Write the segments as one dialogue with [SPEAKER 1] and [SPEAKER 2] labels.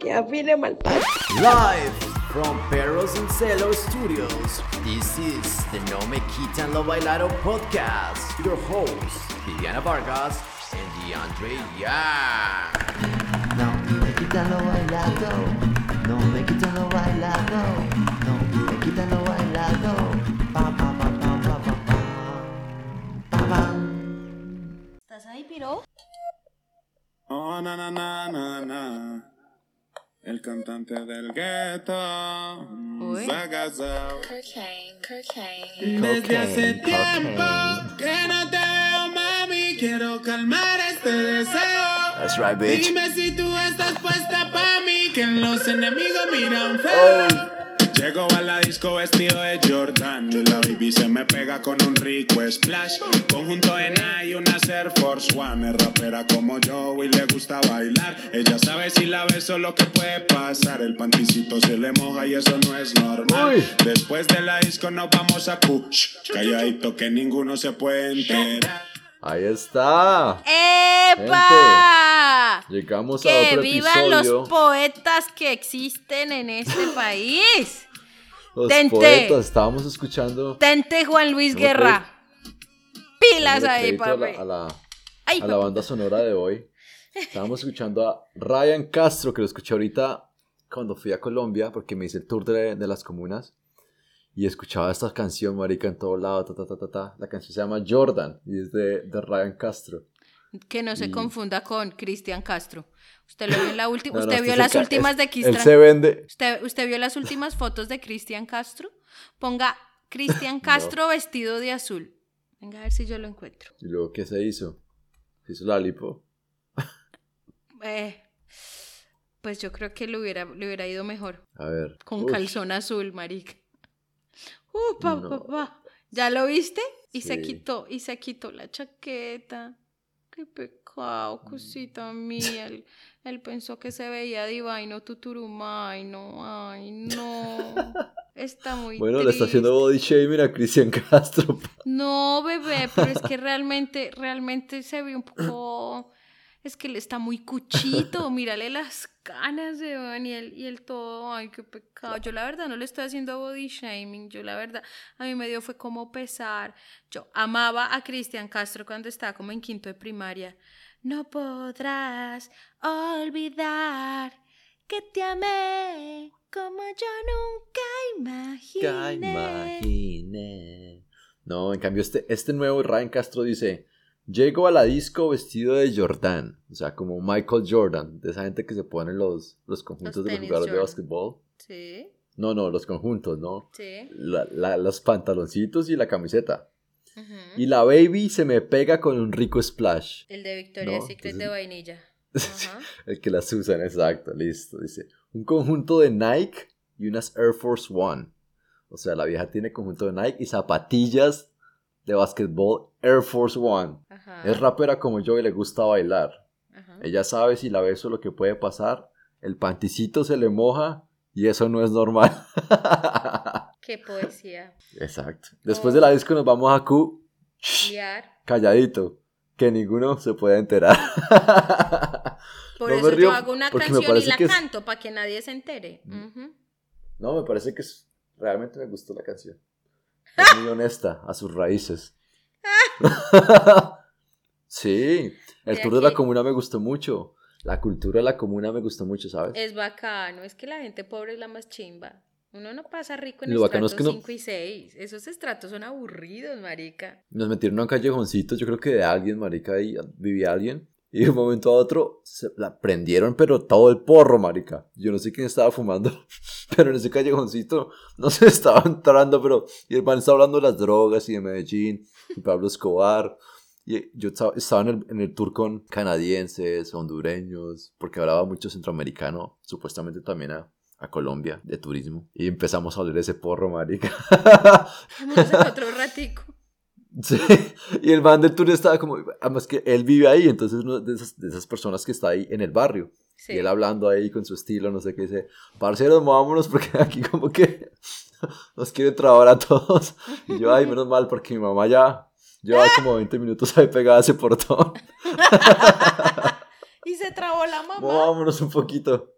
[SPEAKER 1] que afine mal
[SPEAKER 2] Live from Perros en Celo Studios. This is the No Me Quitan Lo Bailado podcast. Your hosts, Viviana Vargas and DeAndre Yang.
[SPEAKER 3] No me quitan lo bailado,
[SPEAKER 4] na, na, na, na, na. El cantante del gueto
[SPEAKER 5] cocaine.
[SPEAKER 4] Desde hace
[SPEAKER 3] Cocaine,
[SPEAKER 4] tiempo que no te veo, mami. Quiero calmar este deseo.
[SPEAKER 2] That's right, bitch.
[SPEAKER 4] Dime si tú estás puesta pa' mí, que los enemigos miran feo. Llego a la disco vestido de Jordan y la baby se me pega con un rico splash. Conjunto de Nike y una Air Force One. Es rapera como yo y le gusta bailar. Ella sabe si la beso lo que puede pasar. El panticito se le moja y eso no es normal.
[SPEAKER 2] Uy.
[SPEAKER 4] Después de la disco nos vamos a push. Calladito que ninguno se puede enterar.
[SPEAKER 6] Ahí está.
[SPEAKER 1] ¡Epa!
[SPEAKER 6] Llegamos a
[SPEAKER 1] Que
[SPEAKER 6] otro
[SPEAKER 1] vivan
[SPEAKER 6] episodio.
[SPEAKER 1] los poetas que existen en este país.
[SPEAKER 6] Los
[SPEAKER 1] Tente.
[SPEAKER 6] poetas. Estábamos escuchando.
[SPEAKER 1] Tente Juan Luis Guerra. Pilas ahí,
[SPEAKER 6] crédito a la-
[SPEAKER 1] papi.
[SPEAKER 6] A la,
[SPEAKER 1] Ay,
[SPEAKER 6] a la banda sonora de hoy. Estábamos escuchando a Ryan Castro, que lo escuché ahorita cuando fui a Colombia, porque me hice el tour de, de las comunas. Y escuchaba esta canción, marica, en todo lado, ta, ta, ta, ta, ta. La canción se llama Jordan y es de, de Ryan Castro.
[SPEAKER 1] Que no se confunda con Cristian Castro. Usted lo vio en la última.
[SPEAKER 6] No, no,
[SPEAKER 1] usted vio las
[SPEAKER 6] ca-
[SPEAKER 1] últimas de
[SPEAKER 6] Él
[SPEAKER 1] Cristian.
[SPEAKER 6] se vende.
[SPEAKER 1] Usted, usted vio las últimas fotos de Cristian Castro. Ponga Cristian Castro vestido de azul. Venga a ver si yo lo encuentro.
[SPEAKER 6] Y luego, ¿qué se hizo? Se hizo la lipo.
[SPEAKER 1] Eh, pues yo creo que le hubiera, le hubiera ido mejor.
[SPEAKER 6] A ver.
[SPEAKER 1] Con calzón azul, marica. Uh, pa, pa, pa. ¿Ya lo viste? Y se quitó, y se quitó la chaqueta. Qué pecado,
[SPEAKER 6] Mm.
[SPEAKER 1] cosita mía. Él, él pensó que se veía divino tuturumay, no, ay, no. Está muy
[SPEAKER 6] Bueno, le está haciendo body shaming a Cristian Castro.
[SPEAKER 1] No, bebé, pero es que realmente, realmente se ve un poco. Es que él está muy cuchito. Mírale las canas de Van y el, y el todo. Ay, qué pecado. Yo la verdad no le estoy haciendo body shaming. Yo la verdad, a mí me dio fue como pesar. Yo amaba a Cristian Castro cuando estaba como en quinto de primaria. No podrás olvidar que te amé como yo nunca imaginé.
[SPEAKER 6] imaginé. No, en cambio, este, este nuevo Ryan Castro dice: Llego a la disco vestido de Jordan. O sea, como Michael Jordan, de esa gente que se pone los, los conjuntos
[SPEAKER 1] Los
[SPEAKER 6] de los jugadores de básquetbol.
[SPEAKER 1] Sí,
[SPEAKER 6] No, no, los conjuntos, no.
[SPEAKER 1] sí.
[SPEAKER 6] La- la- los pantaloncitos y la camiseta.
[SPEAKER 1] Ujú.
[SPEAKER 6] Y la baby se me pega con un rico splash.
[SPEAKER 1] El de Victoria's
[SPEAKER 6] No,
[SPEAKER 1] Secret
[SPEAKER 6] entonces-
[SPEAKER 1] de vainilla. Ajá.
[SPEAKER 6] El que las usan, exacto, listo. Dice, un conjunto de Nike y unas Air Force One. O sea, la vieja tiene conjunto de Nike y zapatillas de básquetbol Air Force One.
[SPEAKER 1] Ajá.
[SPEAKER 6] Es rapera como yo y le gusta bailar.
[SPEAKER 1] Ajá.
[SPEAKER 6] Ella sabe si la beso lo que puede pasar. El panticito se le moja y eso no es normal.
[SPEAKER 1] Qué poesía.
[SPEAKER 6] Exacto. Después de la disco nos vamos a Q.
[SPEAKER 1] Liar.
[SPEAKER 6] Calladito. Que ninguno se pueda enterar.
[SPEAKER 1] Por
[SPEAKER 6] No
[SPEAKER 1] eso
[SPEAKER 6] río
[SPEAKER 1] yo hago una canción y la
[SPEAKER 6] es-
[SPEAKER 1] canto para que nadie se entere. Ujú.
[SPEAKER 6] No, me parece que es- realmente me gustó la canción. Es muy honesta a sus raíces. sí, el tour de la comuna me gustó mucho. La cultura de la comuna me gustó mucho, ¿sabes?
[SPEAKER 1] Es bacano. Es que la gente pobre es la más chimba. Uno no pasa rico en
[SPEAKER 6] Lo es
[SPEAKER 1] estratos
[SPEAKER 6] que no-
[SPEAKER 1] 5 y 6. Esos estratos son aburridos, marica.
[SPEAKER 6] Nos metieron a un callejoncito, yo creo que de alguien, marica, ahí vivía alguien. Y de un momento a otro se la prendieron, pero todo el porro, marica. Yo no sé quién estaba fumando, pero en ese callejoncito no se estaba entrando, pero... Y el man estaba hablando de las drogas y de Medellín, y Pablo Escobar. Y yo estaba, en, el, en el tour con canadienses, hondureños, porque hablaba mucho centroamericano, supuestamente también a, a Colombia, de turismo. Y empezamos a oler ese porro, marica.
[SPEAKER 1] Vámonos a otro ratico.
[SPEAKER 6] Sí, y el man del tour estaba como, además que él vive ahí, entonces uno de esas, de esas personas que está ahí en el barrio,
[SPEAKER 1] Sí.
[SPEAKER 6] y él hablando ahí con su estilo, no sé qué, dice, parceros, movámonos porque aquí como que nos quiere trabar a todos. Y yo, ay, menos mal, porque mi mamá ya lleva como 20 minutos ahí pegada a ese portón.
[SPEAKER 1] Y se trabó la mamá.
[SPEAKER 6] Vámonos un poquito.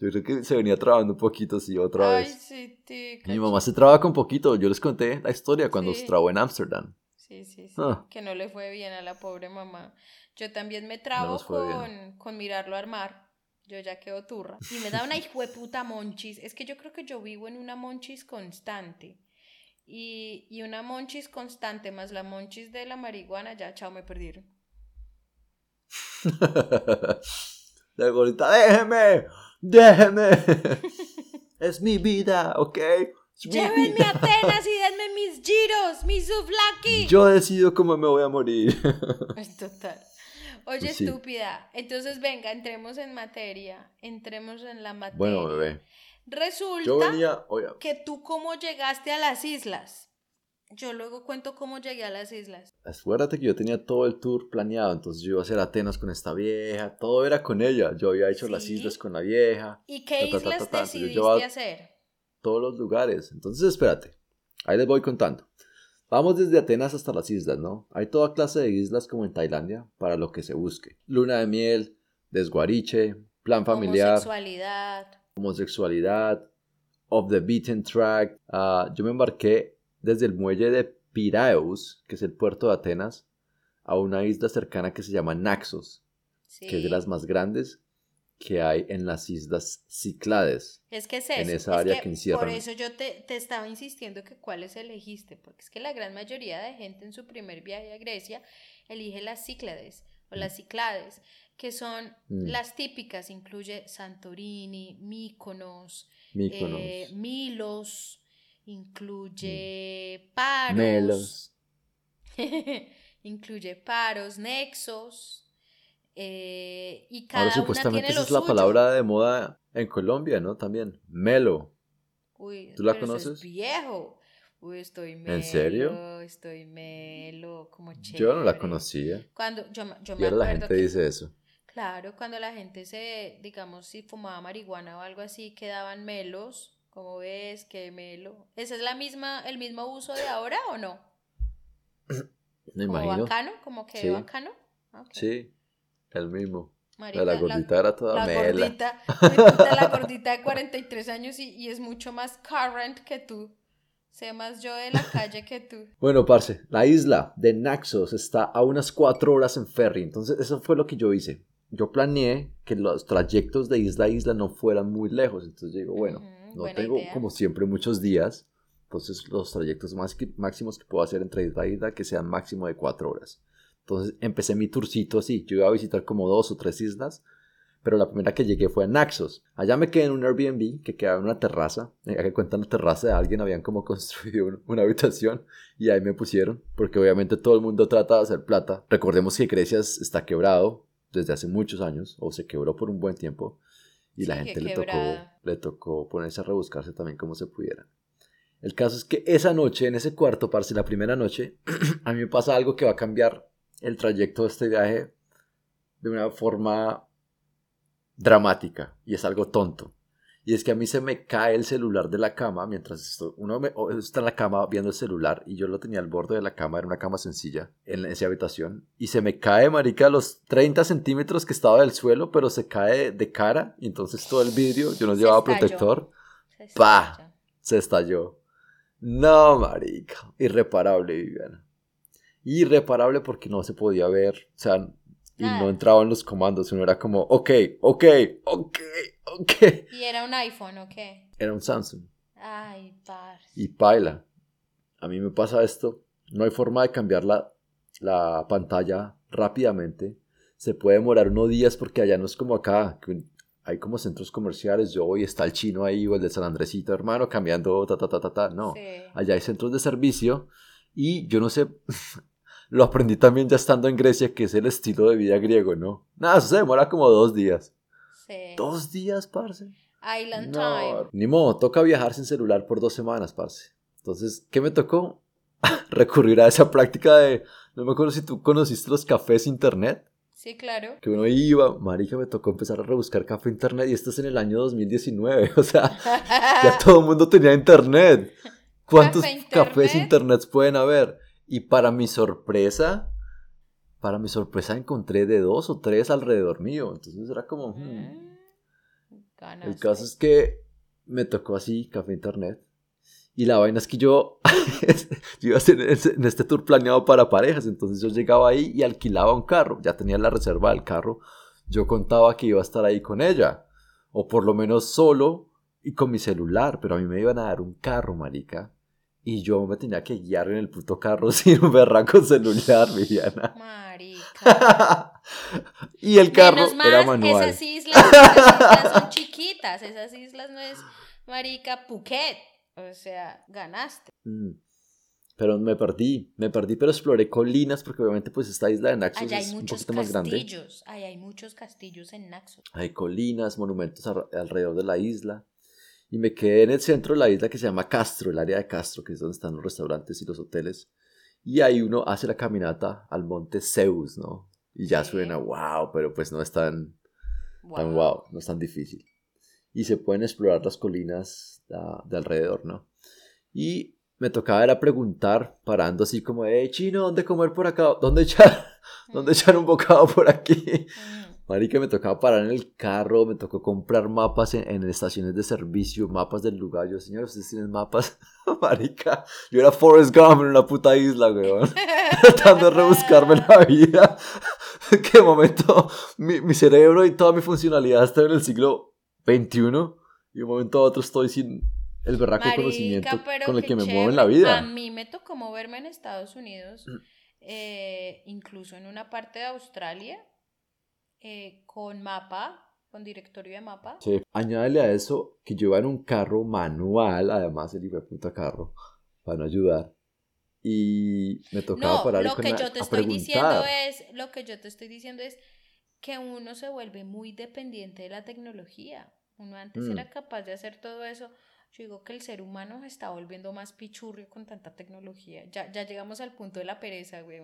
[SPEAKER 6] Yo creo que se venía trabando un poquito, sí, otra
[SPEAKER 1] Ay,
[SPEAKER 6] vez.
[SPEAKER 1] sí, tica,
[SPEAKER 6] Mi mamá se traba con poquito. Yo les conté la historia cuando
[SPEAKER 1] Sí.
[SPEAKER 6] se trabó en Ámsterdam.
[SPEAKER 1] Sí, sí, sí.
[SPEAKER 6] Ah.
[SPEAKER 1] Que no le fue bien a la pobre mamá. Yo también me trabo con, con mirarlo armar. Yo ya quedo turra. Y me da una hijueputa monchis. Es que yo creo que yo vivo en una monchis constante. Y, y una monchis constante más la monchis de la marihuana, ya, chao, me perdieron.
[SPEAKER 6] La gordita, déjeme, déjeme. es mi vida, ¿ok? Mi
[SPEAKER 1] Llévenme a Atenas y denme mis giros, mis souvlaki.
[SPEAKER 6] Yo decido cómo me voy a morir.
[SPEAKER 1] Es total. Oye,
[SPEAKER 6] Pues Sí.
[SPEAKER 1] estúpida. Entonces, venga, entremos en materia. Entremos en la materia.
[SPEAKER 6] bueno, bebé.
[SPEAKER 1] Resulta
[SPEAKER 6] venía,
[SPEAKER 1] que tú cómo llegaste a las islas. Yo luego cuento cómo llegué a las islas.
[SPEAKER 6] acuérdate que yo tenía todo el tour planeado, entonces yo iba a hacer Atenas con esta vieja, todo era con ella. Yo había hecho las islas con la vieja,
[SPEAKER 1] ¿Y qué
[SPEAKER 6] Ta, ta,
[SPEAKER 1] islas
[SPEAKER 6] ta,
[SPEAKER 1] decidiste
[SPEAKER 6] yo
[SPEAKER 1] hacer?
[SPEAKER 6] todos los lugares. Entonces espérate, ahí les voy contando. Vamos desde Atenas hasta las islas, ¿no? Hay toda clase de islas como en Tailandia para lo que se busque. Luna de miel, desguariche, plan familiar,
[SPEAKER 1] Homosexualidad.
[SPEAKER 6] homosexualidad, off the beaten track. Ah, yo me embarqué desde el muelle de Piraeus, que es el puerto de Atenas, a una isla cercana que se llama Naxos,
[SPEAKER 1] Sí.
[SPEAKER 6] que es de las más grandes que hay en las islas Cíclades.
[SPEAKER 1] Es que es
[SPEAKER 6] en
[SPEAKER 1] eso,
[SPEAKER 6] esa
[SPEAKER 1] es
[SPEAKER 6] área
[SPEAKER 1] que
[SPEAKER 6] que encierran.
[SPEAKER 1] Por eso yo te, te estaba insistiendo que cuáles elegiste, porque es que la gran mayoría de gente en su primer viaje a Grecia elige las Cíclades o las Cíclades, que son
[SPEAKER 6] Mm.
[SPEAKER 1] las típicas, incluye Santorini, Míconos, eh, Milos, incluye Paros.
[SPEAKER 6] Melos.
[SPEAKER 1] incluye Paros, Nexos, eh, y cada
[SPEAKER 6] Ahora
[SPEAKER 1] una
[SPEAKER 6] supuestamente
[SPEAKER 1] tiene
[SPEAKER 6] esa
[SPEAKER 1] lo
[SPEAKER 6] es la
[SPEAKER 1] suyo.
[SPEAKER 6] palabra de moda en Colombia, ¿no? También. Melo.
[SPEAKER 1] Uy,
[SPEAKER 6] ¿Tú la
[SPEAKER 1] pero eso es
[SPEAKER 6] conoces?
[SPEAKER 1] viejo. Uy, estoy melo.
[SPEAKER 6] ¿En serio?
[SPEAKER 1] Estoy melo, como chévere.
[SPEAKER 6] Yo no la conocía.
[SPEAKER 1] Cuando yo, me- yo
[SPEAKER 6] Y
[SPEAKER 1] me
[SPEAKER 6] ahora la gente
[SPEAKER 1] que-
[SPEAKER 6] dice eso.
[SPEAKER 1] Claro, cuando la gente se, digamos, si fumaba marihuana o algo así, quedaban melos. Como ves, que melo. ¿Ese es la misma, el mismo uso de ahora o no?
[SPEAKER 6] Me
[SPEAKER 1] Como
[SPEAKER 6] imagino.
[SPEAKER 1] bacano, como que
[SPEAKER 6] Sí.
[SPEAKER 1] bacano. Ah.
[SPEAKER 6] Sí, el mismo.
[SPEAKER 1] Marica,
[SPEAKER 6] la gordita era toda
[SPEAKER 1] la
[SPEAKER 6] mela.
[SPEAKER 1] gordita, puta, la gordita de 43 años y, y es mucho más current que tú. Sé más yo de la calle que tú.
[SPEAKER 6] Bueno, parce, la isla de Naxos está a unas cuatro horas en ferry. Entonces, eso fue lo que yo hice. Yo planeé que los trayectos de isla a isla no fueran muy lejos. Entonces, digo, bueno, no
[SPEAKER 1] buena
[SPEAKER 6] tengo
[SPEAKER 1] idea.
[SPEAKER 6] como siempre muchos días. Entonces, los trayectos más que- máximos que puedo hacer entre isla a isla que sean máximo de cuatro horas. Entonces, empecé mi tourcito así. Yo iba a visitar como dos o tres islas. Pero la primera que llegué fue a Naxos. Allá me quedé en un Airbnb que quedaba en una terraza. Ya que cuentan la terraza de alguien, habían como construido un- una habitación y ahí me pusieron. Porque obviamente todo el mundo trata de hacer plata. Recordemos que Grecia es- está quebrado desde hace muchos años, o se quebró por un buen tiempo. Y la gente le tocó. Le tocó ponerse a rebuscarse también como se pudiera. El caso es que esa noche, en ese cuarto, parce, la primera noche, a mí me pasa algo que va a cambiar el trayecto de este viaje de una forma dramática y es algo tonto. Y es que a mí se me cae el celular de la cama mientras esto, uno me- está en la cama viendo el celular y yo lo tenía al borde de la cama, era una cama sencilla en esa habitación. Y se me cae, marica, a los 30 centímetros que estaba del suelo, pero se cae de cara y entonces todo el vidrio, yo no llevaba
[SPEAKER 1] estalló.
[SPEAKER 6] protector,
[SPEAKER 1] Se
[SPEAKER 6] Pa.
[SPEAKER 1] estalla.
[SPEAKER 6] se estalló. No, marica, irreparable, Viviana. Irreparable porque no se podía ver, o sea, y
[SPEAKER 1] Nada.
[SPEAKER 6] no entraban los comandos, uno era como, ok, ok, ok, ok.
[SPEAKER 1] ¿Y era un iPhone o qué?
[SPEAKER 6] Era un Samsung
[SPEAKER 1] Ay, parce.
[SPEAKER 6] y paila. A mí me pasa esto, no hay forma de cambiar la, la pantalla rápidamente. Se puede demorar unos días porque allá no es como acá, que hay como centros comerciales, yo voy, está el chino ahí o el de San Andresito, hermano, cambiando, ta, ta, ta, ta, ta. No,
[SPEAKER 1] Sí.
[SPEAKER 6] allá hay centros de servicio y yo no sé, lo aprendí también ya estando en Grecia, que es el estilo de vida griego, ¿no? Nada, eso se demora como dos días.
[SPEAKER 1] Sí.
[SPEAKER 6] ¿Dos días, parce?
[SPEAKER 1] Island
[SPEAKER 6] No,
[SPEAKER 1] Time.
[SPEAKER 6] ni modo, toca viajar sin celular por dos semanas, parce. Entonces, ¿qué me tocó? Recurrir a esa práctica de, no me acuerdo si tú conociste los cafés internet.
[SPEAKER 1] Sí, claro.
[SPEAKER 6] que uno iba, marica, me tocó empezar a rebuscar café internet y esto es en el año 2019, o sea, ya todo el mundo tenía internet. ¿Cuántos
[SPEAKER 1] Café
[SPEAKER 6] cafés
[SPEAKER 1] internet
[SPEAKER 6] pueden haber? Y para mi sorpresa, para mi sorpresa encontré de dos o tres alrededor mío, entonces era como... hmm.
[SPEAKER 1] Mm,
[SPEAKER 6] El caso es que me tocó así café internet. Y la vaina es que yo, yo iba a hacer en este tour planeado para parejas, entonces yo llegaba ahí y alquilaba un carro, ya tenía la reserva del carro, yo contaba que iba a estar ahí con ella, o por lo menos solo y con mi celular, pero a mí me iban a dar un carro, marica, y yo me tenía que guiar en el puto carro sin un berraco celular, Viviana.
[SPEAKER 1] Marica.
[SPEAKER 6] y el carro
[SPEAKER 1] Menos
[SPEAKER 6] era manual.
[SPEAKER 1] Esas islas, esas islas son chiquitas. Esas islas no es marica Phuket. O sea, ganaste.
[SPEAKER 6] Mm. Pero me perdí, me perdí, pero exploré colinas porque obviamente pues esta isla de Naxos
[SPEAKER 1] Allá hay
[SPEAKER 6] es un poquito más grande.
[SPEAKER 1] castillos. Allá hay muchos castillos en Naxos.
[SPEAKER 6] Hay colinas, monumentos alrededor de la isla. Y me quedé en el centro de la isla que se llama Castro, el área de Castro, que es donde están los restaurantes y los hoteles. Y ahí uno hace la caminata al monte Zeus, ¿no? Y ya
[SPEAKER 1] Sí.
[SPEAKER 6] suena wow, pero pues no es tan, tan
[SPEAKER 1] Wow.
[SPEAKER 6] wow, no es tan difícil. Y se pueden explorar las colinas de alrededor, ¿no? Y me tocaba era preguntar, parando así como, hey, chino, ¿dónde comer por acá? ¿Dónde echar, ¿dónde echar un bocado por aquí? Marica, me tocaba parar en el carro, me tocó comprar mapas en, en estaciones de servicio, mapas del lugar. Yo, señor, ¿ustedes tienen mapas? Marica, yo era Forrest Gump en una puta isla, weón. Tratando de rebuscarme la vida. ¿Qué momento? Mi, mi cerebro y toda mi funcionalidad está en el siglo XXI y de un momento a otro estoy sin el berraco
[SPEAKER 1] Marica,
[SPEAKER 6] conocimiento con el que me muevo en la
[SPEAKER 1] A
[SPEAKER 6] vida.
[SPEAKER 1] mí me tocó moverme en Estados Unidos,
[SPEAKER 6] Mm.
[SPEAKER 1] eh, incluso en una parte de Australia, eh, con mapa, con directorio de mapa.
[SPEAKER 6] Sí. Añádele a eso que yo iba en un carro manual, además el hijo de puta carro, para no ayudar. Y me tocaba
[SPEAKER 1] No,
[SPEAKER 6] parar
[SPEAKER 1] lo
[SPEAKER 6] con
[SPEAKER 1] que
[SPEAKER 6] la-
[SPEAKER 1] yo te estoy diciendo
[SPEAKER 6] preguntar.
[SPEAKER 1] es, lo que yo te estoy diciendo es que uno se vuelve muy dependiente de la tecnología. Uno antes
[SPEAKER 6] Mm.
[SPEAKER 1] era capaz de hacer todo eso. Yo digo que el ser humano se está volviendo más pichurrio con tanta tecnología. Ya, ya llegamos al punto de la pereza, güey.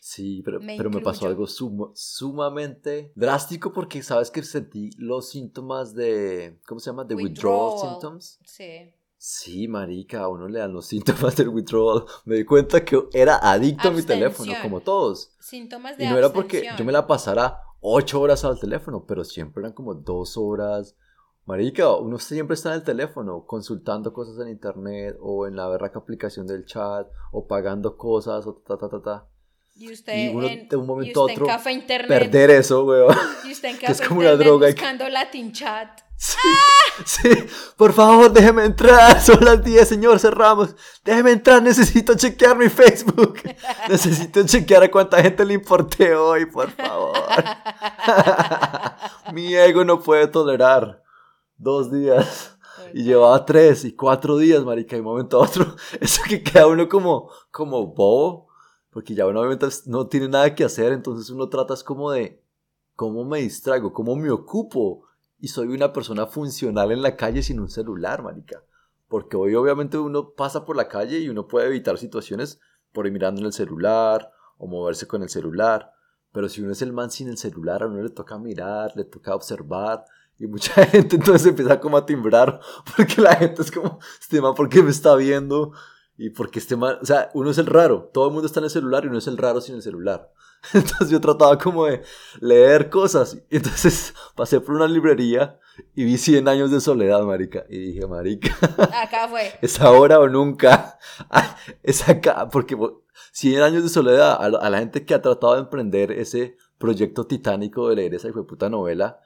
[SPEAKER 6] Sí, pero
[SPEAKER 1] Me
[SPEAKER 6] pero me pasó algo sumamente drástico porque sabes que sentí los síntomas de, ¿cómo se llama? De withdrawal,
[SPEAKER 1] Withdrawal.
[SPEAKER 6] symptoms.
[SPEAKER 1] Sí.
[SPEAKER 6] Sí, marica, a uno le dan los síntomas del withdrawal. Me di cuenta que era adicto a mi teléfono, como todos.
[SPEAKER 1] Síntomas de
[SPEAKER 6] Y no era porque yo me la pasara ocho horas al teléfono, pero siempre eran como dos horas. Marica, uno siempre está en el teléfono consultando cosas en internet o en la berraca aplicación del chat o pagando cosas o ta ta ta ta.
[SPEAKER 1] Y usted,
[SPEAKER 6] y uno
[SPEAKER 1] en,
[SPEAKER 6] de un momento a otro
[SPEAKER 1] Café Internet.
[SPEAKER 6] Perder eso, weón.
[SPEAKER 1] Y usted en
[SPEAKER 6] que
[SPEAKER 1] Café
[SPEAKER 6] es como una
[SPEAKER 1] Internet
[SPEAKER 6] droga y-
[SPEAKER 1] buscando Latin Chat.
[SPEAKER 6] Sí, sí, por favor, déjeme entrar. Son las 10, señor, cerramos. Déjeme entrar, necesito chequear mi Facebook. Necesito chequear a cuánta gente le importé hoy, por favor. mi ego no puede tolerar dos días. Y llevaba tres y cuatro días, marica, y un momento a otro. Eso que queda uno como, como bobo, porque ya uno obviamente no tiene nada que hacer, entonces uno trata es como de, ¿cómo me distraigo? ¿Cómo me ocupo? Y soy una persona funcional en la calle sin un celular, marica. Porque hoy obviamente uno pasa por la calle y uno puede evitar situaciones por ir mirando en el celular o moverse con el celular. Pero si uno es el man sin el celular, a uno le toca mirar, le toca observar. Y mucha gente entonces empieza como a timbrar porque la gente es como, este man, ¿por qué me está viendo? Y porque este man, o sea, uno es el raro, todo el mundo está en el celular y uno es el raro sin el celular. Entonces yo trataba como de leer cosas. Entonces pasé por una librería y vi 100 años de soledad, marica. Y dije, marica,
[SPEAKER 1] Acá fue.
[SPEAKER 6] es ahora o nunca. Es acá, porque bo- 100 años de soledad, a, la- a la gente que ha tratado de emprender ese proyecto titánico de leer esa puta novela,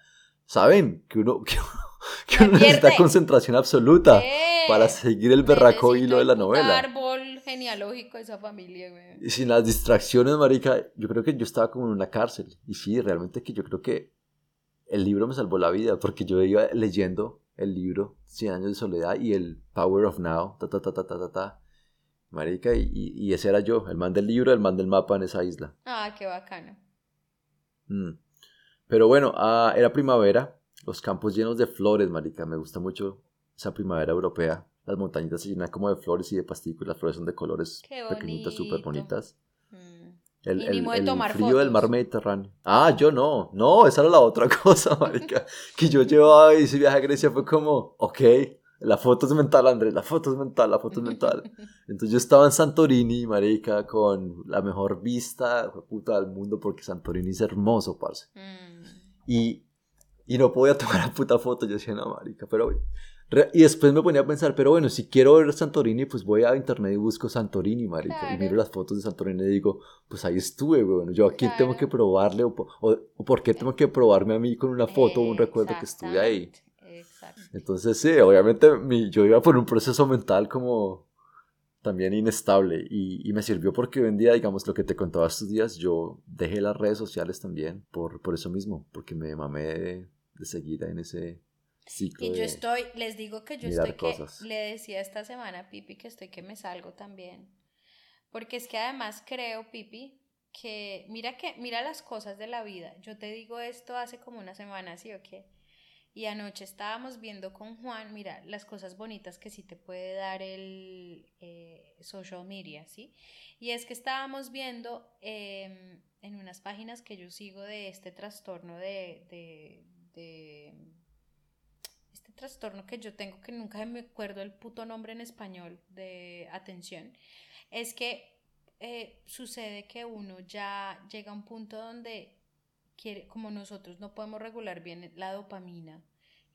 [SPEAKER 6] saben que uno, que uno, que uno necesita concentración absoluta para seguir el berraco hilo de la novela.
[SPEAKER 1] árbol genealógico de esa familia, güey.
[SPEAKER 6] Y sin las distracciones, marica, yo creo que yo estaba como en una cárcel. Y sí, realmente que yo creo que el libro me salvó la vida, porque yo iba leyendo el libro 100 años de soledad y el Power of Now, ta ta ta ta ta ta, ta. Marica, y ese era yo, el man del libro, el man del mapa en esa isla.
[SPEAKER 1] Ah, qué bacano.
[SPEAKER 6] Mm. Pero bueno, ah, era primavera, los campos llenos de flores, marica, me gusta mucho esa primavera europea. Las montañitas se llenan como de flores y de pasticos, las flores son de colores
[SPEAKER 1] Qué
[SPEAKER 6] pequeñitas, súper bonitas.
[SPEAKER 1] Mm.
[SPEAKER 6] El, el- el
[SPEAKER 1] tomar
[SPEAKER 6] frío del mar
[SPEAKER 1] fotos.
[SPEAKER 6] Mediterráneo. Ah, yo no. No, esa era la otra cosa, marica. que yo llevaba y ese viaje a Grecia fue como, ok, la foto es mental, Andrés, la foto es mental, la foto es mental. Entonces yo estaba en Santorini, marica, con la mejor vista, puta, del mundo, porque Santorini es hermoso, parce.
[SPEAKER 1] Mm.
[SPEAKER 6] Y, y no podía tomar la puta foto. Yo decía, no, marica, pero... Y después me ponía a pensar, pero bueno, si quiero ver Santorini, pues voy a internet y busco Santorini, marica. Y
[SPEAKER 1] Claro.
[SPEAKER 6] miro las fotos de Santorini y digo, pues ahí estuve, weón. Yo aquí tengo
[SPEAKER 1] Claro.
[SPEAKER 6] que probarle, o, o, o por qué tengo que probarme a mí con una foto o un recuerdo que estuve ahí.
[SPEAKER 1] Exacto.
[SPEAKER 6] Entonces, sí, obviamente mi- yo iba por un proceso mental como también inestable y, y me sirvió porque hoy en día, digamos, lo que te contaba estos días, yo dejé las redes sociales también por, por eso mismo, porque me mamé de, de seguida en ese ciclo.
[SPEAKER 1] Y yo
[SPEAKER 6] de-
[SPEAKER 1] estoy, les digo que yo estoy que, le decía esta semana a Pipi que estoy que me salgo también. Porque es que además creo, Pipi, que mira que, mira las cosas de la vida. Yo te digo esto hace como una semana, ¿sí o qué? Y anoche estábamos viendo con Juan, mira, las cosas bonitas que sí te puede dar el eh, social media, ¿sí? Y es que estábamos viendo eh, en unas páginas que yo sigo de este trastorno de, de, de este trastorno que yo tengo, que nunca me acuerdo el puto nombre en español de atención, es que eh, sucede que uno ya llega a un punto donde quiere, como nosotros no podemos regular bien la dopamina,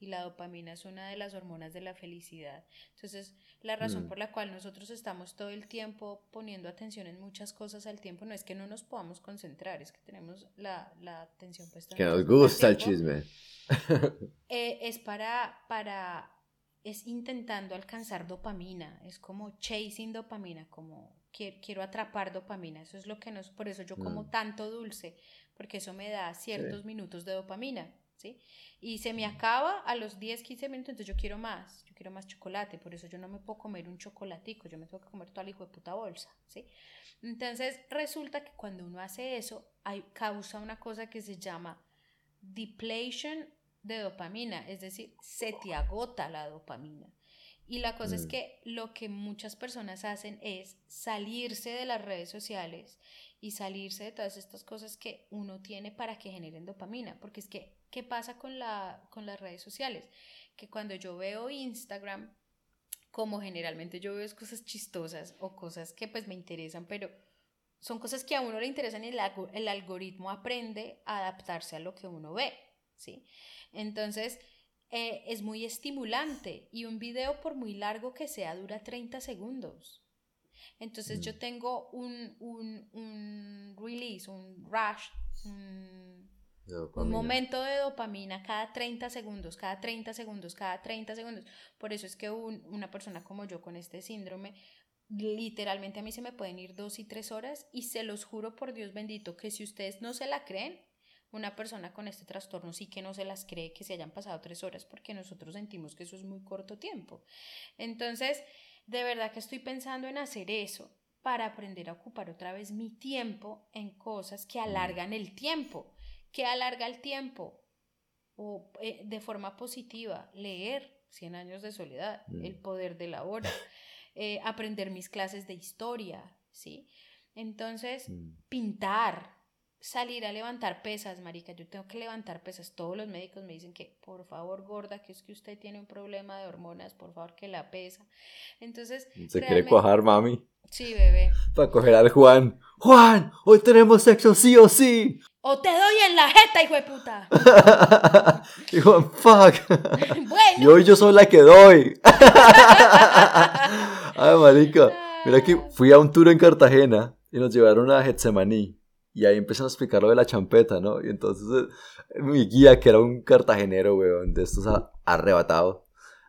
[SPEAKER 1] y la dopamina es una de las hormonas de la felicidad. Entonces, la razón
[SPEAKER 6] Mm.
[SPEAKER 1] por la cual nosotros estamos todo el tiempo poniendo atención en muchas cosas al tiempo no es que no nos podamos concentrar, es que tenemos la, la atención puesta
[SPEAKER 6] Que nos gusta el chisme.
[SPEAKER 1] eh, es para, para, es intentando alcanzar dopamina, es como chasing dopamina, como quiero, atrapar dopamina, eso es lo que nos, por eso yo como
[SPEAKER 6] Mm.
[SPEAKER 1] tanto dulce, porque eso me da ciertos minutos de dopamina, ¿sí? Y se me acaba a los 10, 15 minutos, entonces yo quiero más, yo quiero más chocolate, por eso yo no me puedo comer un chocolatico, yo me tengo que comer toda la hijo de puta bolsa, ¿sí? Entonces resulta que cuando uno hace eso, hay, causa una cosa que se llama depletion de dopamina, es decir, se te agota la dopamina. Y la cosa es
[SPEAKER 6] Mm.
[SPEAKER 1] que lo que muchas personas hacen es salirse de las redes sociales y salirse de todas estas cosas que uno tiene para que generen dopamina. Porque es que, ¿qué pasa con, la, con las redes sociales? Que cuando yo veo Instagram, como generalmente yo veo cosas chistosas o cosas que pues me interesan, pero son cosas que a uno le interesan y el, el algoritmo aprende a adaptarse a lo que uno ve, ¿sí? Entonces, eh, es muy estimulante y un video por muy largo que sea dura 30 segundos. Entonces yo tengo un, un, un release, un rush, un, un momento de dopamina cada 30 segundos, cada 30 segundos, cada 30 segundos. Por eso es que un- una persona como yo con este síndrome, literalmente a mí se me pueden ir dos y tres horas y se los juro por Dios bendito que si ustedes no se la creen, una persona con este trastorno sí que no se las cree que se hayan pasado tres horas porque nosotros sentimos que eso es muy corto tiempo. Entonces, de verdad que estoy pensando en hacer eso para aprender a ocupar otra vez mi tiempo en cosas que alargan el tiempo. ¿Qué alarga el tiempo? O eh, de forma positiva, leer 100 años de soledad,
[SPEAKER 6] Mm.
[SPEAKER 1] el poder de la hora, eh, aprender mis clases de historia, ¿sí? Entonces,
[SPEAKER 6] Mm.
[SPEAKER 1] pintar, salir a levantar pesas, marica, yo tengo que levantar pesas. Todos los médicos me dicen que, por favor, gorda, que es que usted tiene un problema de hormonas, por favor, que la pesa. Entonces,
[SPEAKER 6] Se quiere cuajar, mami.
[SPEAKER 1] Sí, bebé.
[SPEAKER 6] Para coger al Juan. Juan, hoy tenemos sexo sí o sí.
[SPEAKER 1] O te doy en la jeta, hijo de puta.
[SPEAKER 6] y Juan, fuck. y
[SPEAKER 1] bueno.
[SPEAKER 6] hoy yo soy la que doy. Ay, marica. Mira que fui a un tour en Cartagena y nos llevaron a Getsemaní. Y ahí empezaron a explicar lo de la champeta, ¿no? Y entonces eh, mi guía, que era un cartagenero, weón, de estos a- arrebatados,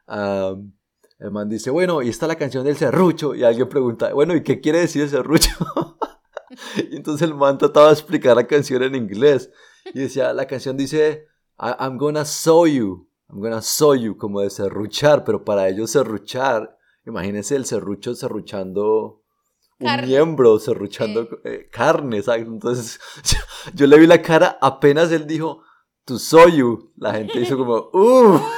[SPEAKER 6] am, el man dice, bueno, y está la canción del serrucho. Y alguien pregunta, bueno, ¿y qué quiere decir el serrucho? y entonces el man trataba de explicar la canción en inglés. Y decía, la canción dice, "I- I'm gonna show you, I'm gonna show you, como de serruchar, pero para ellos serruchar, imagínense el serrucho serruchando un miembro, serruchando eh, carne, ¿sabes? Entonces yo, le vi la cara, apenas él dijo, to show you, la gente hizo como, ¡uh!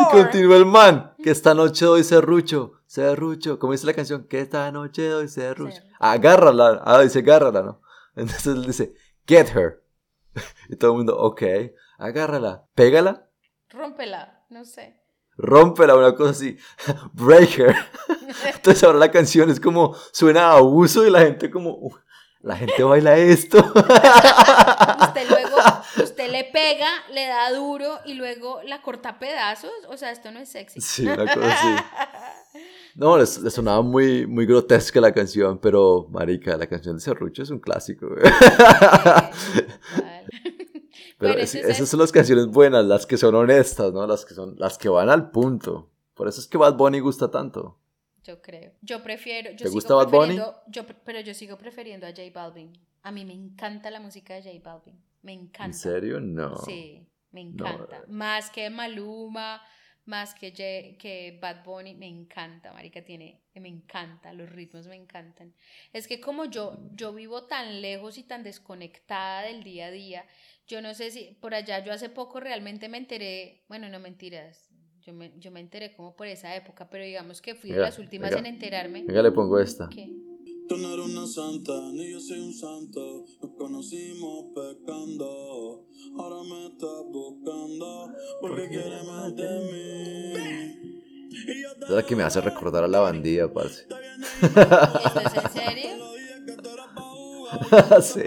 [SPEAKER 6] Y continúa el man, que esta noche doy serrucho, serrucho. ¿Cómo dice la canción? Que esta noche doy serrucho.
[SPEAKER 1] Serrucho.
[SPEAKER 6] Agárrala. Ah, dice agárrala, ¿no? Entonces él dice, get her. Y todo el mundo, ok, agárrala. Pégala,
[SPEAKER 1] Rómpela, no sé.
[SPEAKER 6] Rómpela, una cosa así. Break her. Entonces ahora la canción es como, suena a abuso y la gente como, "Uf, la gente baila esto.
[SPEAKER 1] Usted luego, usted le pega, le da duro y luego la corta a pedazos. O sea, esto no es sexy.
[SPEAKER 6] Sí, una cosa así. No, le, le sonaba muy, muy grotesca la canción, pero, marica, la canción de Serrucho es un clásico. güey. Pero es- esas son las canciones buenas, las que son honestas, ¿no? Las que, son, las que van al punto. Por eso es que Bad Bunny gusta tanto.
[SPEAKER 1] Yo creo. Yo prefiero. Yo
[SPEAKER 6] ¿Te
[SPEAKER 1] sigo
[SPEAKER 6] gusta Bad Bunny?
[SPEAKER 1] Yo, pero yo sigo prefiriendo a J Balvin. A mí me encanta la música de J Balvin. Me encanta.
[SPEAKER 6] ¿En serio? No.
[SPEAKER 1] Sí, me
[SPEAKER 6] No.
[SPEAKER 1] encanta. Más que Maluma, más que, J- que Bad Bunny, me encanta, marica, tiene, me encanta, los ritmos me encantan. Es que como yo, yo vivo tan lejos y tan desconectada del día a día, yo no sé si por allá yo hace poco realmente me enteré, bueno, no mentiras, yo me, yo me enteré como por esa época, pero digamos que fui de
[SPEAKER 6] Venga,
[SPEAKER 1] las últimas
[SPEAKER 6] venga.
[SPEAKER 1] en enterarme.
[SPEAKER 6] Venga, le pongo esta.
[SPEAKER 1] ¿Qué?
[SPEAKER 7] Tú no eres una santa, ni yo soy un santo. Nos conocimos pecando. Ahora me estás buscando. Porque quieres más de mí.
[SPEAKER 6] Es la que me hace recordar a la bandida, parce.
[SPEAKER 1] ¿Esto es en serio?
[SPEAKER 6] sí.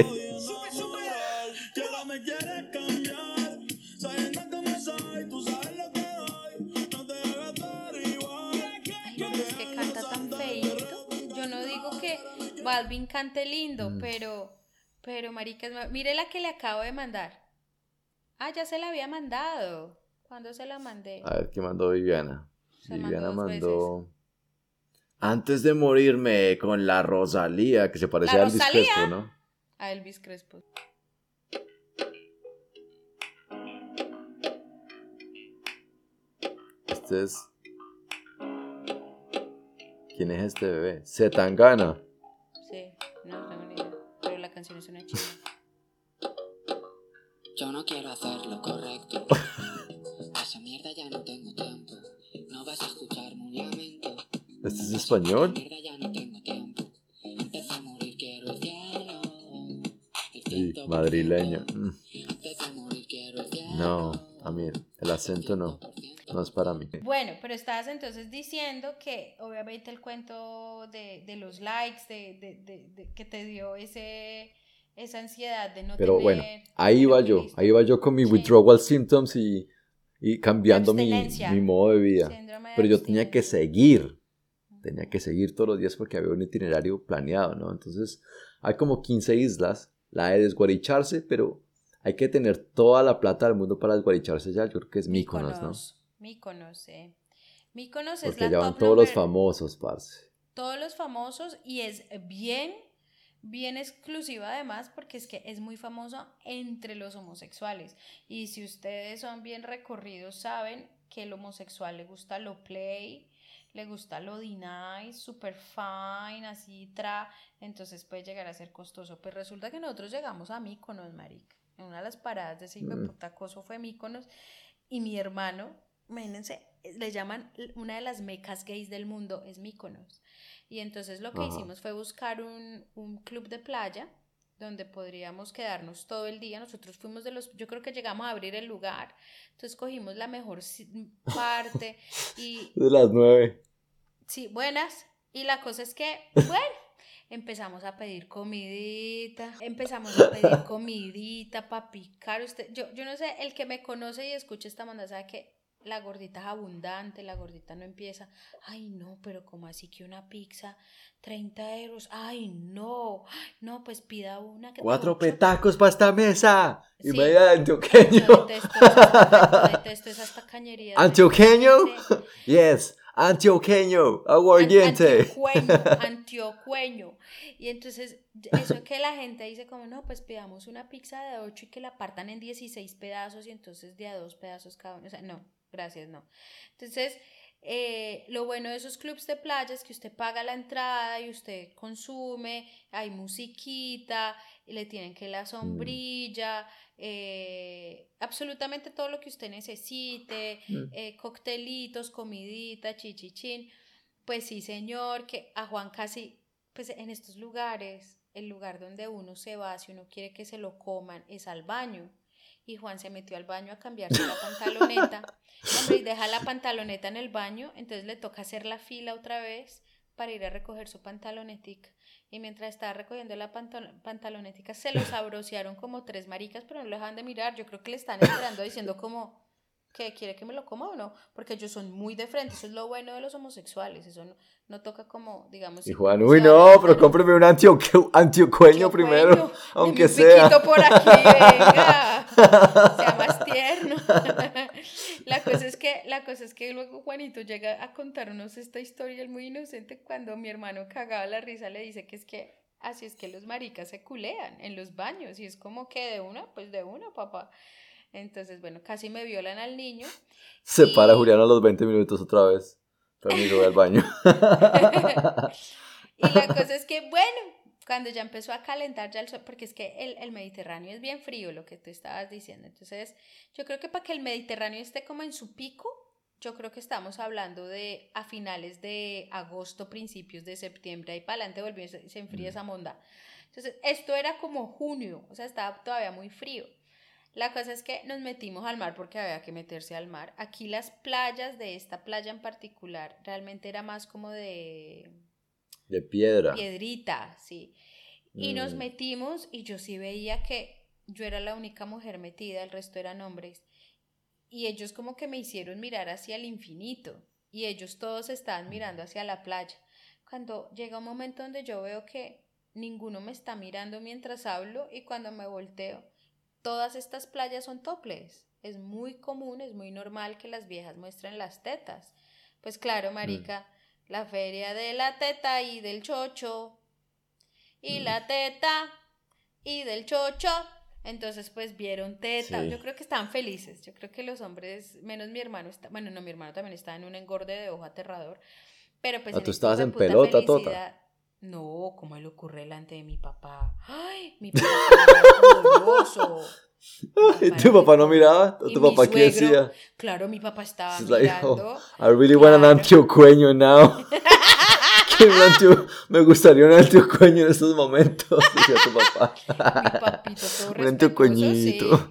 [SPEAKER 1] Balvin cante lindo,
[SPEAKER 6] Mm.
[SPEAKER 1] pero, pero marica, es ma- mire la que le acabo de mandar. Ah, ya se la había mandado. ¿Cuándo se la mandé?
[SPEAKER 6] A ver, ¿qué mandó Viviana?
[SPEAKER 1] Se
[SPEAKER 6] Viviana mandó... Antes de morirme con la Rosalía, que se parecía
[SPEAKER 1] ¿La
[SPEAKER 6] al Elvis? Crespo, ¿no?
[SPEAKER 1] A Elvis Crespo.
[SPEAKER 6] Este es... ¿Quién es este bebé? Zetangana.
[SPEAKER 1] Sí, Pero la canción es una chica.
[SPEAKER 8] Yo no quiero hacer lo correcto. Esa mierda ya no tengo tiempo. No vas a escucharme un lamento.
[SPEAKER 6] ¿Este es español?
[SPEAKER 8] Mierda ya no tengo tiempo. Antes de morir quiero el cielo. El
[SPEAKER 6] Sí,
[SPEAKER 8] 100%
[SPEAKER 6] madrileño. Mm,
[SPEAKER 8] Antes de morir quiero el cielo.
[SPEAKER 6] No, a mí el acento no. No es para mí.
[SPEAKER 1] Bueno, pero estabas entonces diciendo que obviamente el cuento de, de los likes, de, de, de- que te dio ese, esa ansiedad de no
[SPEAKER 6] Pero
[SPEAKER 1] tener...
[SPEAKER 6] bueno, ahí iba yo. Ahí iba yo con mi
[SPEAKER 1] Sí.
[SPEAKER 6] withdrawal symptoms y, y cambiando mi, mi modo de vida. Pero yo tenía que seguir. Tenía que seguir todos los días porque había un itinerario planeado, ¿no? Entonces, hay como 15 islas. La de desguaricharse, pero hay que tener toda la plata del mundo para desguaricharse ya. Yo creo que es Míconos, ¿no?
[SPEAKER 1] Míconos, sí. Míconos es
[SPEAKER 6] Porque
[SPEAKER 1] la
[SPEAKER 6] allá van
[SPEAKER 1] top
[SPEAKER 6] todos los famosos, parce.
[SPEAKER 1] Todos los famosos y es bien, bien exclusiva además porque es que es muy famoso entre los homosexuales. Y si ustedes son bien recorridos saben que el homosexual le gusta lo play, le gusta lo deny, super fine, así tra, entonces puede llegar a ser costoso. Pues resulta que nosotros llegamos a Míconos, marica. En una de las paradas de ese hijo de
[SPEAKER 6] Mm.
[SPEAKER 1] puta coso fue Míconos y mi hermano, imagínense, le llaman una de las mecas gays del mundo, es Míconos. Y entonces lo que
[SPEAKER 6] Ajá.
[SPEAKER 1] hicimos fue buscar un, un club de playa donde podríamos quedarnos todo el día. Nosotros fuimos de los, yo creo que llegamos a abrir el lugar, entonces cogimos la mejor parte y
[SPEAKER 6] De las nueve.
[SPEAKER 1] sí, buenas. Y la cosa es que, bueno, empezamos a pedir comidita, empezamos a pedir comidita para picar. Usted, yo, yo no sé, el que me conoce y escucha esta manda sabe que la gordita es abundante, la gordita no empieza, ay no, pero como así que una pizza, 30 euros, ay no, no, pues pida una que
[SPEAKER 6] Cuatro petacos para esta mesa. Y
[SPEAKER 1] Sí.
[SPEAKER 6] media de antioqueño.
[SPEAKER 1] Yo detesto esas, detesto esas tacañerías.
[SPEAKER 6] ¿Antioqueño? Yes, antioqueño, aguardiente.
[SPEAKER 1] Antiocueño, antiocueño. Y entonces, eso que la gente dice como, no, pues pidamos una pizza de 8 y que la partan en 16 pedazos y entonces de a dos pedazos cada uno. O sea, no, gracias, no. Entonces, Eh, lo bueno de esos clubs de playa es que usted paga la entrada y usted consume, hay musiquita, y le tienen que la sombrilla, eh, absolutamente todo lo que usted necesite,
[SPEAKER 6] Mm.
[SPEAKER 1] eh, coctelitos, comidita, chichichín. Pues sí, señor, que a Juan casi, pues en estos lugares, el lugar donde uno se va, si uno quiere que se lo coman, es al baño. Y Juan se metió al baño a cambiarse la pantaloneta. Hombre, y deja la pantaloneta en el baño, entonces le toca hacer la fila otra vez para ir a recoger su pantalonetica. Y mientras estaba recogiendo la pantal- pantalonetica, se lo sabrosearon como tres maricas, pero no lo dejan de mirar. Yo creo que le están esperando diciendo como, ¿qué quiere que me lo coma o no? Porque ellos son muy de frente, eso es lo bueno de los homosexuales, eso no, no toca como, digamos...
[SPEAKER 6] Y Juan, uy, no, pero cómpreme un antioque- antiocueño primero,
[SPEAKER 1] deme
[SPEAKER 6] aunque
[SPEAKER 1] un
[SPEAKER 6] sea.
[SPEAKER 1] por aquí, venga, sea más tierno. La cosa es que, la cosa es que luego Juanito llega a contarnos esta historia, él muy inocente, cuando mi hermano cagaba la risa le dice que es que así es que los maricas se culean en los baños y es como que de una, pues de una, papá. Entonces, bueno, casi me violan al niño.
[SPEAKER 6] Se
[SPEAKER 1] Y-
[SPEAKER 6] para Julián a los 20 minutos otra vez. Permiso, voy al baño.
[SPEAKER 1] y la cosa es que, bueno, cuando ya empezó a calentar ya el sol, porque es que el, el Mediterráneo es bien frío, lo que tú estabas diciendo. Entonces, yo creo que para que el Mediterráneo esté como en su pico, yo creo que estamos hablando de a finales de agosto, principios de septiembre, ahí para adelante volvió, se, se enfría esa monda. Entonces, esto era como junio, o sea, estaba todavía muy frío. La cosa es que nos metimos al mar porque había que meterse al mar. Aquí las playas de esta playa en particular realmente era más como de
[SPEAKER 6] De piedra.
[SPEAKER 1] piedrita, sí. Y nos
[SPEAKER 6] Mm.
[SPEAKER 1] metimos y yo sí veía que yo era la única mujer metida, el resto eran hombres. Y ellos como que me hicieron mirar hacia el infinito y ellos todos estaban mirando hacia la playa. Cuando llega un momento donde yo veo que ninguno me está mirando mientras hablo y cuando me volteo, todas estas playas son toples. Es muy común, es muy normal que las viejas muestren las tetas. Pues claro, marica, la feria de la teta y del chocho. Y la teta y del chocho. Entonces, pues vieron teta.
[SPEAKER 6] Sí.
[SPEAKER 1] Yo creo que están felices. Yo creo que los hombres, menos mi hermano, está, bueno, no, mi hermano también estaba en un engorde de ojo aterrador. Pero pues.
[SPEAKER 6] Ah,
[SPEAKER 1] en
[SPEAKER 6] tú
[SPEAKER 1] esta
[SPEAKER 6] estabas en pelota, tota.
[SPEAKER 1] No, como le ocurre delante de mi papá. Ay, mi papá era poderoso. Mi
[SPEAKER 6] ¿Y
[SPEAKER 1] papá
[SPEAKER 6] tu papá no miraba? ¿O
[SPEAKER 1] y
[SPEAKER 6] tu papá qué
[SPEAKER 1] suegro,
[SPEAKER 6] decía?
[SPEAKER 1] Claro, mi papá estaba
[SPEAKER 6] She's like,
[SPEAKER 1] mirando.
[SPEAKER 6] oh, I really want an
[SPEAKER 1] Claro.
[SPEAKER 6] antiocueño now. Me gustaría un antiocueño en estos momentos, decía tu papá.
[SPEAKER 1] Mi papito todo
[SPEAKER 6] Un
[SPEAKER 1] respetuoso,
[SPEAKER 6] antiocueñito.
[SPEAKER 1] sí.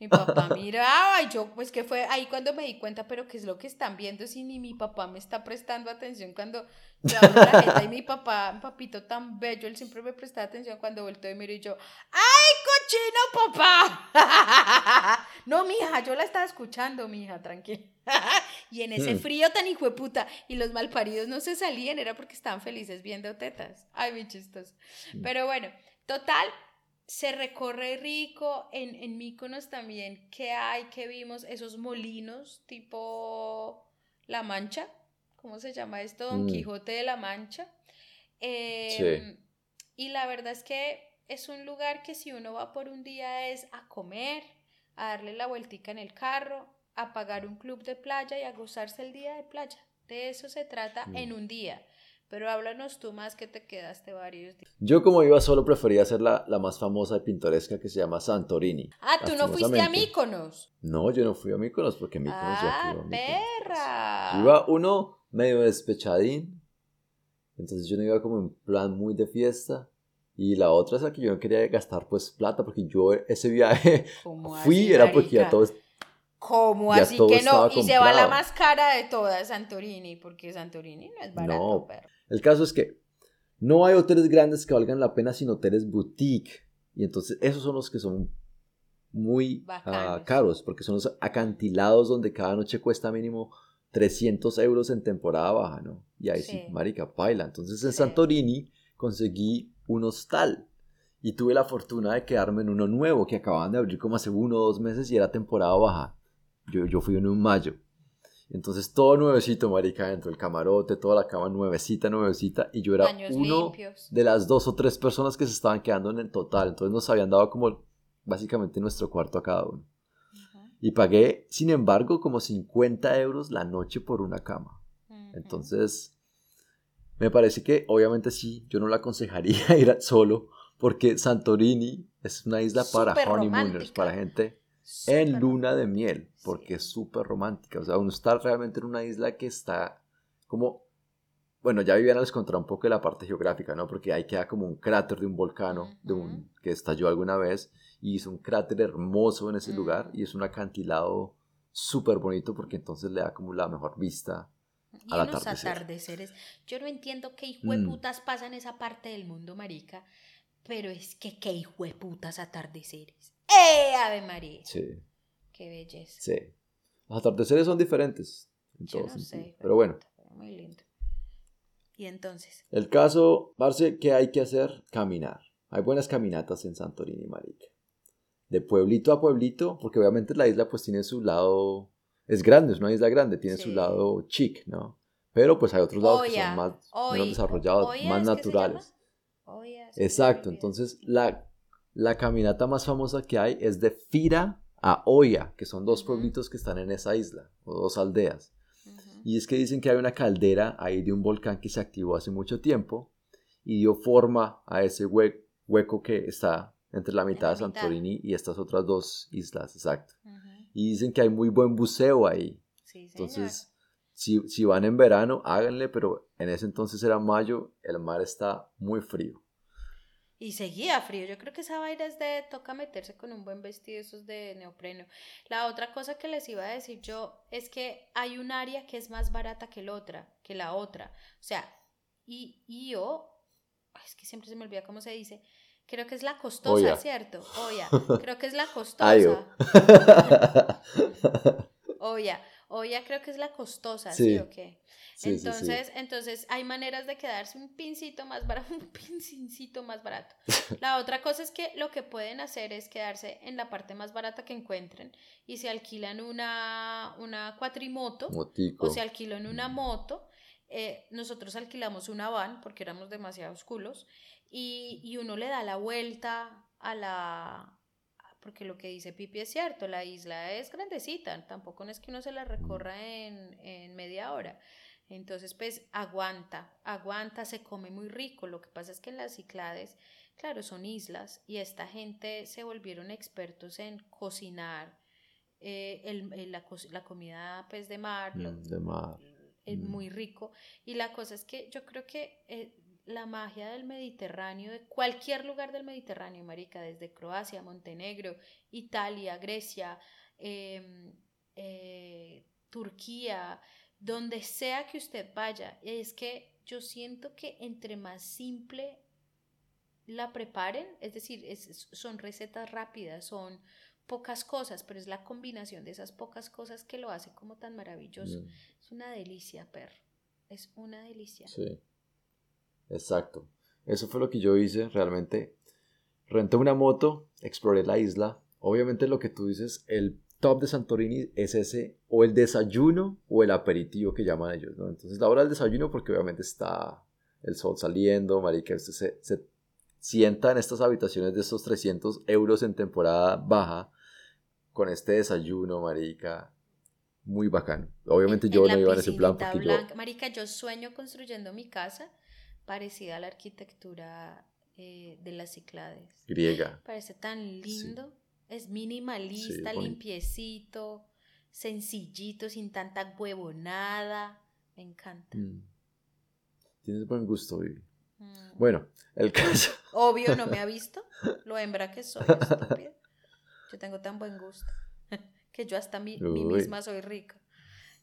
[SPEAKER 1] Mi papá miraba y yo, pues que fue ahí cuando me di cuenta, pero ¿qué es lo que están viendo si ni mi papá me está prestando atención cuando yo abro la jeta y mi papá, mi papito tan bello, él siempre me presta atención cuando volteo y miro y yo, ¡ay, cochino papá! No, mija, yo la estaba escuchando, mija, tranquila. Y en ese
[SPEAKER 6] Hmm.
[SPEAKER 1] frío tan hijo de puta y los malparidos no se salían, era porque estaban felices viendo tetas. Ay, mi chistoso. Pero bueno, total, se recorre rico. En, en Míconos también, ¿qué hay? ¿Qué vimos? Esos molinos tipo La Mancha. ¿Cómo se llama esto? Don
[SPEAKER 6] Mm.
[SPEAKER 1] Quijote de la Mancha. Y la verdad es que es un lugar que si uno va por un día es a comer, a darle la vueltica en el carro, a pagar un club de playa y a gozarse el día de playa. De eso se trata
[SPEAKER 6] Mm.
[SPEAKER 1] en un día. Pero háblanos tú más que te quedaste varios días.
[SPEAKER 6] Yo como iba solo prefería hacer la, la más famosa y pintoresca que se llama Santorini.
[SPEAKER 1] Ah, tú no fuiste a. Míconos.
[SPEAKER 6] No, yo no fui a Mykonos porque Mykonos ya
[SPEAKER 1] Ah,
[SPEAKER 6] fui a
[SPEAKER 1] perra.
[SPEAKER 6] Iba uno medio despechadín, entonces yo no iba como en plan muy de fiesta. Y la otra es la que yo no quería gastar pues plata porque yo ese viaje
[SPEAKER 1] ¿Cómo
[SPEAKER 6] fui,
[SPEAKER 1] así,
[SPEAKER 6] era porque ya todo...
[SPEAKER 1] ¿Cómo
[SPEAKER 6] ya
[SPEAKER 1] así que no? Y se va la
[SPEAKER 6] comprado.
[SPEAKER 1] más cara de todas, Santorini, porque Santorini no es barato,
[SPEAKER 6] No.
[SPEAKER 1] perro.
[SPEAKER 6] El caso es que no hay hoteles grandes que valgan la pena sino hoteles boutique. Y entonces esos son los que son muy
[SPEAKER 1] Bacanos.
[SPEAKER 6] caros porque son los acantilados donde cada noche cuesta mínimo 300 euros en temporada baja, ¿no? Y ahí sí,
[SPEAKER 1] Sí.
[SPEAKER 6] marica, paila. Entonces en
[SPEAKER 1] Sí.
[SPEAKER 6] Santorini conseguí un hostal y tuve la fortuna de quedarme en uno nuevo que acababan de abrir como hace uno o dos meses y era temporada baja. Yo, yo fui en un mayo. Entonces todo nuevecito, marica, dentro del camarote, toda la cama nuevecita, nuevecita. Y yo era
[SPEAKER 1] Baños
[SPEAKER 6] uno
[SPEAKER 1] limpios.
[SPEAKER 6] de las dos o tres personas que se estaban quedando en el total. Entonces nos habían dado como básicamente nuestro cuarto a cada uno. Y pagué, sin embargo, como 50 euros la noche por una cama. Entonces, me parece que obviamente sí, yo no la aconsejaría ir solo porque Santorini es una isla para honeymooners,
[SPEAKER 1] romántica.
[SPEAKER 6] para gente En luna de miel, porque
[SPEAKER 1] Sí.
[SPEAKER 6] es súper romántica. O sea, uno está realmente en una isla que está como... Bueno, ya Viviana les contará un poco de la parte geográfica, ¿no? Porque ahí queda como un cráter de un volcán de un, que estalló alguna vez y hizo un cráter hermoso en ese lugar y es un acantilado súper bonito porque entonces le da como la mejor vista
[SPEAKER 1] Y
[SPEAKER 6] atardecer.
[SPEAKER 1] atardeceres. Yo no entiendo qué
[SPEAKER 6] Mm.
[SPEAKER 1] hijueputas pasa en esa parte del mundo, marica. Pero es que qué hijueputas atardeceres. ¡Eh, Ave María!
[SPEAKER 6] Sí,
[SPEAKER 1] ¡Qué belleza!
[SPEAKER 6] sí. Los atardeceres son diferentes en
[SPEAKER 1] Yo
[SPEAKER 6] todo
[SPEAKER 1] no sé.
[SPEAKER 6] Pero bueno,
[SPEAKER 1] Muy lindo. Y entonces,
[SPEAKER 6] el caso, Marce, ¿qué hay que hacer? Caminar. Hay buenas caminatas en Santorini, marica. De pueblito a pueblito, porque obviamente la isla pues tiene su lado... Es grande, es una isla grande, tiene su lado chic, ¿no? Pero pues hay otros lados que son más menos desarrollados,
[SPEAKER 1] Oya,
[SPEAKER 6] más
[SPEAKER 1] ¿es que se
[SPEAKER 6] naturales. Exacto, entonces la, la caminata más famosa que hay es de Fira a Oya, que son dos pueblitos que están en esa isla, o dos aldeas. Y es que dicen que hay una caldera ahí de un volcán que se activó hace mucho tiempo y dio forma a ese hue- hueco que está entre la mitad
[SPEAKER 1] la
[SPEAKER 6] de
[SPEAKER 1] mitad.
[SPEAKER 6] Santorini y estas otras dos islas, exacto. Y dicen que hay muy buen buceo ahí.
[SPEAKER 1] Sí.
[SPEAKER 6] Entonces, si, si van en verano, háganle, pero en ese entonces era mayo, el mar está muy frío.
[SPEAKER 1] Y seguía frío. Yo creo que esa vaina es de toca meterse con un buen vestido, esos de neopreno. La otra cosa que les iba a decir yo es que hay un área que es más barata que la otra, que la otra. O sea, y, y yo, es que siempre se me olvida cómo se dice. Creo que es la costosa,
[SPEAKER 6] Oya.
[SPEAKER 1] ¿cierto? Oya. Creo que es la costosa. Oya. Oya creo que es la costosa, ¿sí,
[SPEAKER 6] Sí.
[SPEAKER 1] o qué?
[SPEAKER 6] Sí, sí, sí.
[SPEAKER 1] entonces, entonces hay maneras de quedarse un pincito más barato, un pincincito más barato. La otra cosa es que lo que pueden hacer es quedarse en la parte más barata que encuentren y se alquilan una, una cuatrimoto
[SPEAKER 6] Motico.
[SPEAKER 1] o se alquilan una moto. eh, nosotros alquilamos una van porque éramos demasiados culos y, y uno le da la vuelta a la... Porque lo que dice Pipi es cierto, la isla es grandecita, tampoco es que uno se la recorra en, en media hora. Entonces, pues aguanta, aguanta, se come muy rico. Lo que pasa es que en las Cíclades, claro, son islas y esta gente se volvieron expertos en cocinar eh, el- el- la, co- la comida pues, de mar,
[SPEAKER 6] Mm, de mar.
[SPEAKER 1] es
[SPEAKER 6] Mm.
[SPEAKER 1] muy rico. Y la cosa es que yo creo que eh, la magia del Mediterráneo, de cualquier lugar del Mediterráneo, Marica, desde Croacia, Montenegro, Italia, Grecia, em, eh, Turquía, donde sea que usted vaya, es que yo siento que entre más simple la preparen, es decir, es- es- son recetas rápidas, son pocas cosas, pero es la combinación de esas pocas cosas que lo hace como tan maravilloso.
[SPEAKER 6] Mm,
[SPEAKER 1] Es una delicia, perro. Es una delicia.
[SPEAKER 6] Sí. Exacto. Eso fue lo que yo hice realmente. Renté una moto, exploré la isla. Obviamente lo que tú dices, el top de Santorini es ese, o el desayuno o el aperitivo que llaman ellos, ¿no? Entonces la hora del desayuno porque obviamente está el sol saliendo, marica, usted se, se sienta en estas habitaciones de estos 300 euros en temporada baja con este desayuno, marica, muy bacano. Obviamente
[SPEAKER 1] En-
[SPEAKER 6] yo no iba en ese plan porque yo...
[SPEAKER 1] blanca. Marica, yo sueño construyendo mi casa parecida a la arquitectura eh, de las Cíclades.
[SPEAKER 6] Griega.
[SPEAKER 1] Parece tan lindo. Es minimalista, limpiecito, sencillito, sin tanta huevonada. Me encanta.
[SPEAKER 6] Mm. Tienes buen gusto, Vivi.
[SPEAKER 1] Mm.
[SPEAKER 6] Bueno, el caso.
[SPEAKER 1] Obvio, no me ha visto. Lo hembra que soy, estúpida. Yo tengo tan buen gusto que yo hasta mí, mí misma soy rica.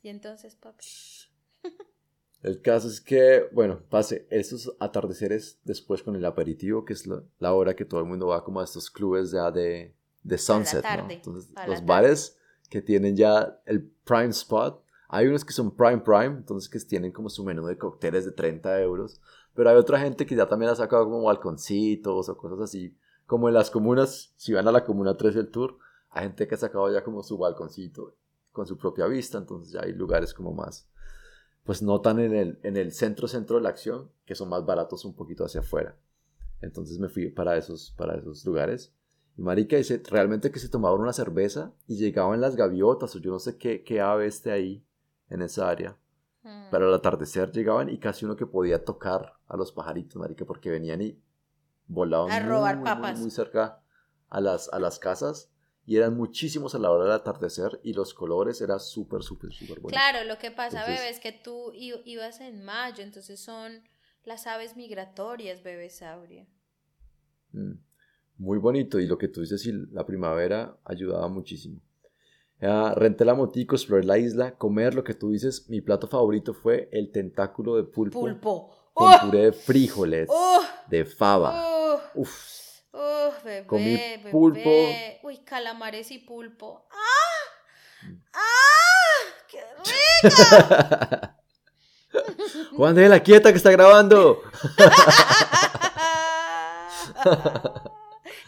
[SPEAKER 1] Y entonces, papi.
[SPEAKER 6] El caso es que, bueno, pase estos atardeceres después con el aperitivo, que es la, la hora que todo el mundo va como a estos clubes ya de, de sunset, ¿no?
[SPEAKER 1] tarde,
[SPEAKER 6] Entonces,
[SPEAKER 1] a la
[SPEAKER 6] los bares que tienen ya el prime spot, hay unos que son prime prime, entonces que tienen como su menú de cócteles de 30 euros, pero hay otra gente que ya también ha sacado como balconcitos o cosas así, como en las comunas, si van a la comuna 3 del tour, hay gente que ha sacado ya como su balconcito con su propia vista, entonces ya hay lugares como más pues no tan en el, en el centro centro de la acción, que son más baratos un poquito hacia afuera. Entonces me fui para esos, para esos lugares. Y marica dice, realmente que se tomaban una cerveza y llegaban las gaviotas o yo no sé qué, qué ave esté ahí en esa área.
[SPEAKER 1] Mm.
[SPEAKER 6] Pero al atardecer llegaban y casi uno que podía tocar a los pajaritos, marica, porque venían y volaban
[SPEAKER 1] A robar
[SPEAKER 6] muy, muy, muy cerca a las, a las casas y eran muchísimos a la hora del atardecer y los colores era súper, súper, súper bonito.
[SPEAKER 1] Claro, lo que pasa,
[SPEAKER 6] Entonces-
[SPEAKER 1] bebé, es que tú ibas en mayo, entonces son las aves migratorias, bebé sauria.
[SPEAKER 6] Mm, Muy bonito y lo que tú dices, sí, la primavera ayudaba muchísimo. Ah, renté la motico, exploré la isla, comer lo que tú dices, mi plato favorito fue el tentáculo de pulpo,
[SPEAKER 1] Pulpo.
[SPEAKER 6] con
[SPEAKER 1] ¡Oh!
[SPEAKER 6] puré de frijoles,
[SPEAKER 1] ¡Oh!
[SPEAKER 6] de fava.
[SPEAKER 1] ¡Oh!
[SPEAKER 6] Uf,
[SPEAKER 1] ¡Oh, bebé!
[SPEAKER 6] Comí
[SPEAKER 1] bebé!
[SPEAKER 6] pulpo.
[SPEAKER 1] Uy, calamares y pulpo. ¡Ah! ¡Ah! ¡Qué rico!
[SPEAKER 6] Juan de la quieta que está grabando.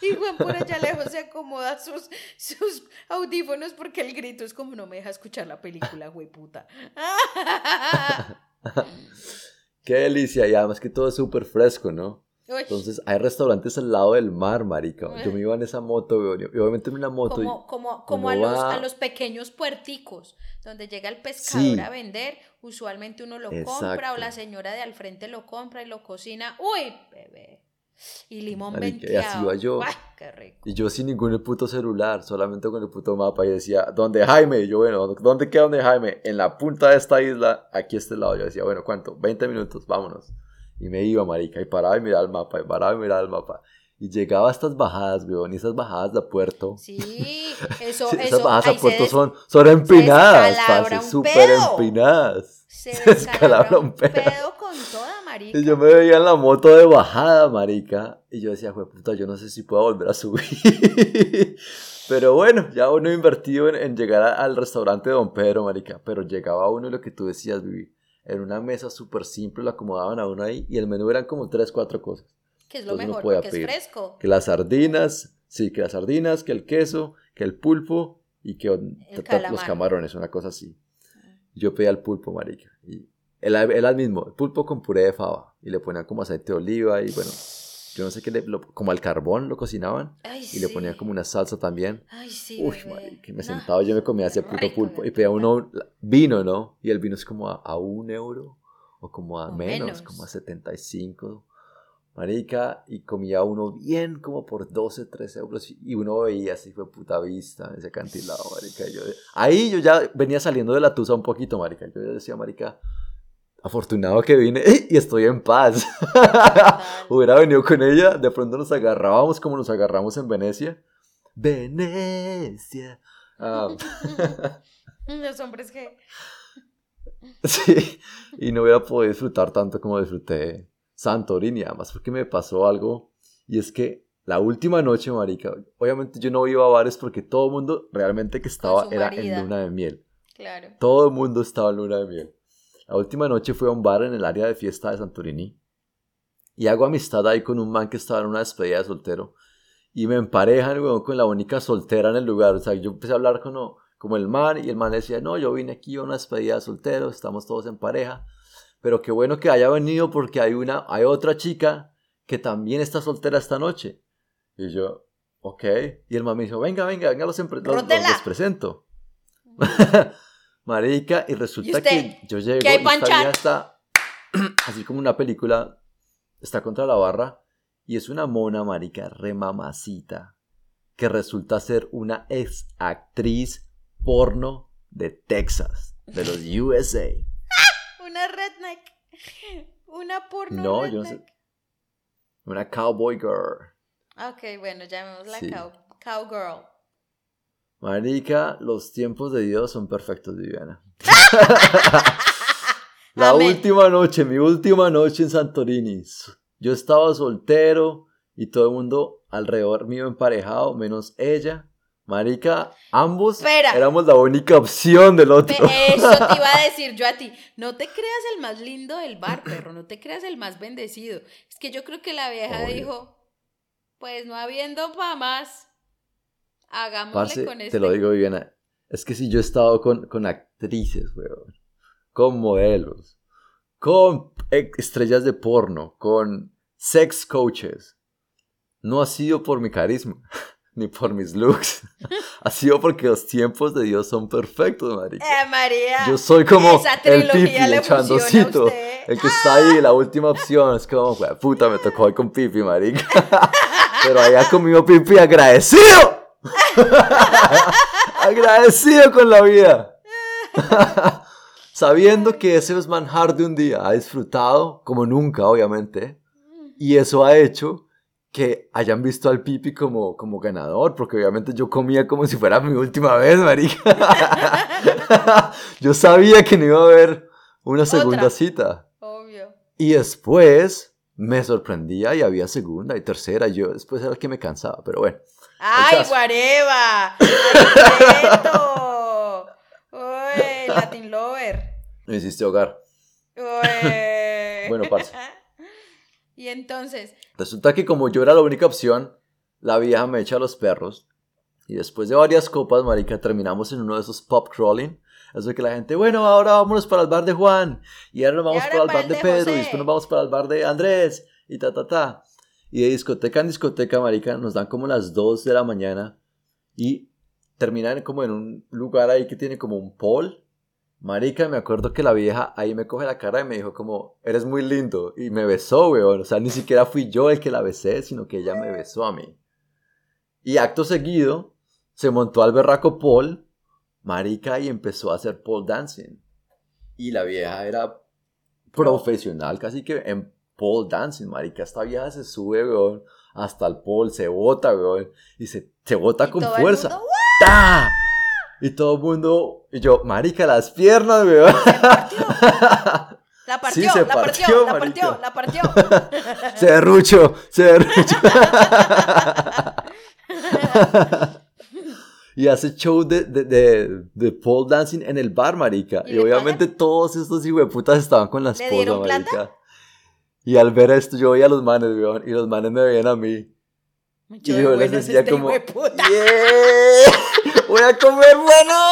[SPEAKER 1] Y Juan por allá lejos se acomoda sus, sus audífonos porque el grito es como no me deja escuchar la película, güey puta.
[SPEAKER 6] Qué delicia, y además que todo es súper fresco, ¿no?
[SPEAKER 1] Uy,
[SPEAKER 6] Entonces hay restaurantes al lado del mar, marica. Yo me iba en esa moto, weón, y obviamente en una moto. y-
[SPEAKER 1] como, como, como a, los,
[SPEAKER 6] va-
[SPEAKER 1] a los pequeños puerticos, donde llega el pescador
[SPEAKER 6] Sí.
[SPEAKER 1] a vender, usualmente uno lo compra o la señora de al frente lo compra y lo cocina. ¡Uy, bebé! Y limón
[SPEAKER 6] Marica, y así iba yo.
[SPEAKER 1] ¡Ay, qué rico!
[SPEAKER 6] Y yo sin ningún puto celular, solamente con el puto mapa. Y decía, ¿dónde Jaime? Y yo, bueno, ¿dónde queda donde Jaime? En la punta de esta isla, aquí a este lado. Yo decía, bueno, ¿cuánto? 20 minutos, vámonos. Y me iba, marica, y paraba y miraba el mapa, y paraba y miraba el mapa. Y llegaba a estas bajadas, weón, y esas bajadas de puerto.
[SPEAKER 1] Sí, eso,
[SPEAKER 6] Sí,
[SPEAKER 1] eso.
[SPEAKER 6] esas bajadas a
[SPEAKER 1] se
[SPEAKER 6] puerto son, son empinadas, parce, súper empinadas.
[SPEAKER 1] Se descalabra
[SPEAKER 6] un pedo.
[SPEAKER 1] pedo con toda marica.
[SPEAKER 6] Y yo me veía en la moto de bajada, marica. Y yo decía, "Jue puta, yo no sé si puedo volver a subir. Pero bueno, ya uno invertido en, en llegar a- al restaurante de Don Pedro, marica. Pero llegaba uno y lo que tú decías, Vivi. En una mesa súper simple, lo acomodaban a uno ahí. Y el menú eran como tres, cuatro cosas.
[SPEAKER 1] que es lo
[SPEAKER 6] entonces
[SPEAKER 1] mejor,
[SPEAKER 6] pedir.
[SPEAKER 1] es fresco.
[SPEAKER 6] Que las sardinas, sí, que las sardinas, que el queso, que el pulpo y que los camarones, una cosa así. Yo pedía el pulpo, marica. Y él, él al mismo, el pulpo con puré de fava. Y le ponían como aceite de oliva y bueno, yo no sé qué, le- lo- como al carbón lo cocinaban.
[SPEAKER 1] Ay,
[SPEAKER 6] Y le
[SPEAKER 1] sí.
[SPEAKER 6] ponían como una salsa también.
[SPEAKER 1] Ay, sí,
[SPEAKER 6] Uy,
[SPEAKER 1] bebé.
[SPEAKER 6] marica, me
[SPEAKER 1] No,
[SPEAKER 6] sentaba yo me comía ese puto pulpo. Y pedía uno vino, ¿no? Y el vino es como a, a un euro o como a
[SPEAKER 1] O
[SPEAKER 6] menos,
[SPEAKER 1] menos.
[SPEAKER 6] como a 75. Marica, y comía uno bien como por 12, 13 euros. Y uno veía así, fue puta vista, ese acantilado, marica. yo- ahí yo ya venía saliendo de la tusa un poquito, marica. Yo decía, marica, afortunado que vine y estoy en paz. Hubiera venido con ella, de pronto nos agarrábamos como nos agarramos en Venecia. Venecia. Ah,
[SPEAKER 1] Los hombres que.
[SPEAKER 6] sí, y no hubiera podido disfrutar tanto como disfruté Santorini, además porque me pasó algo, y es que la última noche, marica, obviamente yo no iba a bares porque todo el mundo realmente que estaba era en luna de miel.
[SPEAKER 1] Claro.
[SPEAKER 6] Todo el mundo estaba en luna de miel. La última noche fui a un bar en el área de fiesta de Santorini y hago amistad ahí con un man que estaba en una despedida de soltero y me emparejan weón, con la única soltera en el lugar. O sea, yo empecé a hablar con como el man y el man decía, no, yo vine aquí a una despedida de soltero, estamos todos en pareja, pero qué bueno que haya venido porque hay, una, hay otra chica que también está soltera esta noche. Y yo, ok. Y el man me dijo, venga, venga, venga, los, empre- los- los-
[SPEAKER 1] Rótela.
[SPEAKER 6] los presento. Marica, y resulta que yo llego
[SPEAKER 1] ¿Qué hay
[SPEAKER 6] y esta está así como una película, está contra la barra y es una mona, marica, remamacita, que resulta ser una ex actriz porno de Texas, de los USA.
[SPEAKER 1] Una redneck. Una porno
[SPEAKER 6] No,
[SPEAKER 1] redneck.
[SPEAKER 6] yo no sé. Una cowboy girl.
[SPEAKER 1] Ok, bueno, llamémosla
[SPEAKER 6] Sí.
[SPEAKER 1] cow, cowgirl.
[SPEAKER 6] Marica, los tiempos de Dios son perfectos, Viviana. La
[SPEAKER 1] Amén.
[SPEAKER 6] última noche, mi última noche en Santorini. Yo estaba soltero y todo el mundo alrededor mío emparejado, menos ella. Marica, ambos
[SPEAKER 1] Espera.
[SPEAKER 6] éramos la única opción del otro.
[SPEAKER 1] Eso te iba a decir yo a ti. No te creas el más lindo del bar, perro. No te creas el más bendecido. Es que yo creo que la vieja
[SPEAKER 6] Obvio.
[SPEAKER 1] dijo, pues no habiendo pa' más, hagámosle
[SPEAKER 6] Parce,
[SPEAKER 1] con este.
[SPEAKER 6] te lo digo, Viviana. Es que si yo he estado con, con actrices, weón, con modelos, con estrellas de porno, con sex coaches, no ha sido por mi carisma. ni por mis looks. ha sido porque los tiempos de Dios son perfectos, marica.
[SPEAKER 1] Eh, María.
[SPEAKER 6] Yo soy como el pipi, chandocito.
[SPEAKER 1] usted.
[SPEAKER 6] El que está ahí, la última opción. Es como, "Jue puta, me tocó hoy con pipi, marica. Pero allá conmigo pipi agradecido. agradecido con la vida. Sabiendo que ese es manjar de un día. Ha disfrutado como nunca, obviamente. Y eso ha hecho que hayan visto al Pipi como, como ganador, porque obviamente yo comía como si fuera mi última vez, marica. yo sabía que no iba a haber una segunda
[SPEAKER 1] Otra.
[SPEAKER 6] cita.
[SPEAKER 1] Obvio.
[SPEAKER 6] Y después me sorprendía y había segunda y tercera. Yo después era el que me cansaba, pero bueno.
[SPEAKER 1] ¡Ay. Guareva! ¡Uy, Latin Lover!
[SPEAKER 6] Me hiciste hogar.
[SPEAKER 1] Uy.
[SPEAKER 6] Bueno, parce.
[SPEAKER 1] Y entonces,
[SPEAKER 6] Resulta que como yo era la única opción, la vieja me echa a los perros. Y después de varias copas, marica, terminamos en uno de esos pop crawling. Eso que la gente, bueno, ahora vámonos para el bar de Juan. Y ahora nos vamos
[SPEAKER 1] ahora
[SPEAKER 6] para el bar de
[SPEAKER 1] de
[SPEAKER 6] Pedro.
[SPEAKER 1] José.
[SPEAKER 6] Y después nos vamos para el bar de Andrés. Y ta, ta, ta. Y de discoteca en discoteca, marica, nos dan como las 2 de la mañana. Y terminan como en un lugar ahí que tiene como un pole. Marica, me acuerdo que la vieja ahí me coge la cara y me dijo como, eres muy lindo. Y me besó, weón. O sea, ni siquiera fui yo el que la besé, sino que ella me besó a mí. Y acto seguido, se montó al berraco Paul, marica, y empezó a hacer pole dancing. Y la vieja era profesional, casi que en pole dancing, marica. Esta vieja se sube, weón, hasta el pole, se bota, weón. Y se, se bota
[SPEAKER 1] y
[SPEAKER 6] con
[SPEAKER 1] todo el
[SPEAKER 6] fuerza.
[SPEAKER 1] mundo,
[SPEAKER 6] ¡Ta! Y todo el mundo, y yo, marica, las piernas, weón.
[SPEAKER 1] La partió,
[SPEAKER 6] Sí, se
[SPEAKER 1] la partió,
[SPEAKER 6] partió,
[SPEAKER 1] la
[SPEAKER 6] marica.
[SPEAKER 1] partió, la partió.
[SPEAKER 6] Se derrucho, se derrucho. y hace show de, de, de, de pole dancing en el bar, marica.
[SPEAKER 1] ¿Y
[SPEAKER 6] obviamente todos estos hijueputas estaban con la
[SPEAKER 1] ¿Le
[SPEAKER 6] esposa,
[SPEAKER 1] dieron plata?
[SPEAKER 6] Y al ver esto, yo veía a los manes, weón, y los manes me veían a mí.
[SPEAKER 1] Mucho
[SPEAKER 6] Y yo les decía
[SPEAKER 1] este
[SPEAKER 6] como,
[SPEAKER 1] hijueputa.
[SPEAKER 6] "Yeah, voy a comer bueno.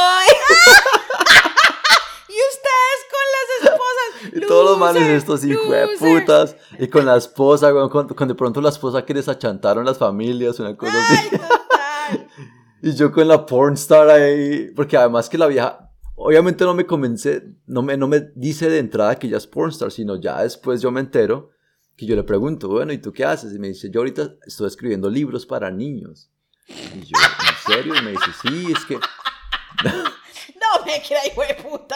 [SPEAKER 1] Y ustedes con las esposas.
[SPEAKER 6] Y todos los manes estos hijos
[SPEAKER 1] loser.
[SPEAKER 6] de putas. Y con la esposa, weón, con de pronto la esposa que les achantaron las familias, una cosa así.
[SPEAKER 1] Ay, total.
[SPEAKER 6] Y yo con la porn star ahí, porque además que la vieja, obviamente no me convence, no me, no me dice de entrada que ella es porn star, sino ya después yo me entero que yo le pregunto, bueno, ¿y tú qué haces? Y me dice, yo ahorita estoy escribiendo libros para niños. Y yo, ¿en serio? Y me dice, sí, es que...
[SPEAKER 1] No me crea, hijo de puta.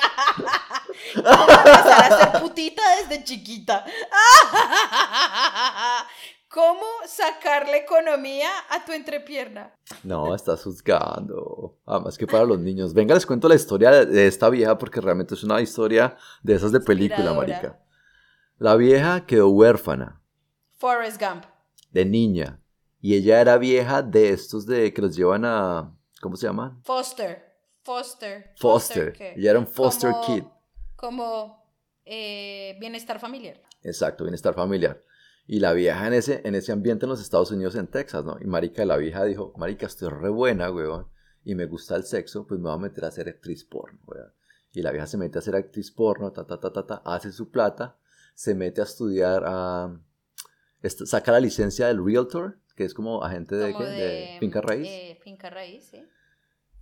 [SPEAKER 1] ¿Cómo empezar a ser putita desde chiquita? ¿Cómo sacarle economía a tu entrepierna?
[SPEAKER 6] No, estás juzgando. Además que para los niños. Venga, les cuento la historia de, esta vieja porque realmente es una historia de esas de película, marica. La vieja quedó huérfana.
[SPEAKER 1] Forrest Gump.
[SPEAKER 6] de niña. Y ella era vieja de estos de que los llevan a. ¿Cómo se llama?
[SPEAKER 1] Foster. Foster.
[SPEAKER 6] Foster.
[SPEAKER 1] ¿qué?
[SPEAKER 6] Ella era un foster
[SPEAKER 1] Como-
[SPEAKER 6] kid.
[SPEAKER 1] Como eh, bienestar familiar.
[SPEAKER 6] Exacto, bienestar familiar. Y la vieja en ese, en ese ambiente en los Estados Unidos, en Texas, ¿no? Y Marica, la vieja dijo: Marica, estoy re buena, weón. Y me gusta el sexo, pues me voy a meter a hacer actriz porno, weón. Y la vieja se mete a hacer actriz porno, ta, ta, ta, ta, ta, hace su plata, se mete a estudiar, a, saca la licencia del realtor, que es como agente de,
[SPEAKER 1] Como
[SPEAKER 6] de finca raíz.
[SPEAKER 1] eh, finca raíz, sí.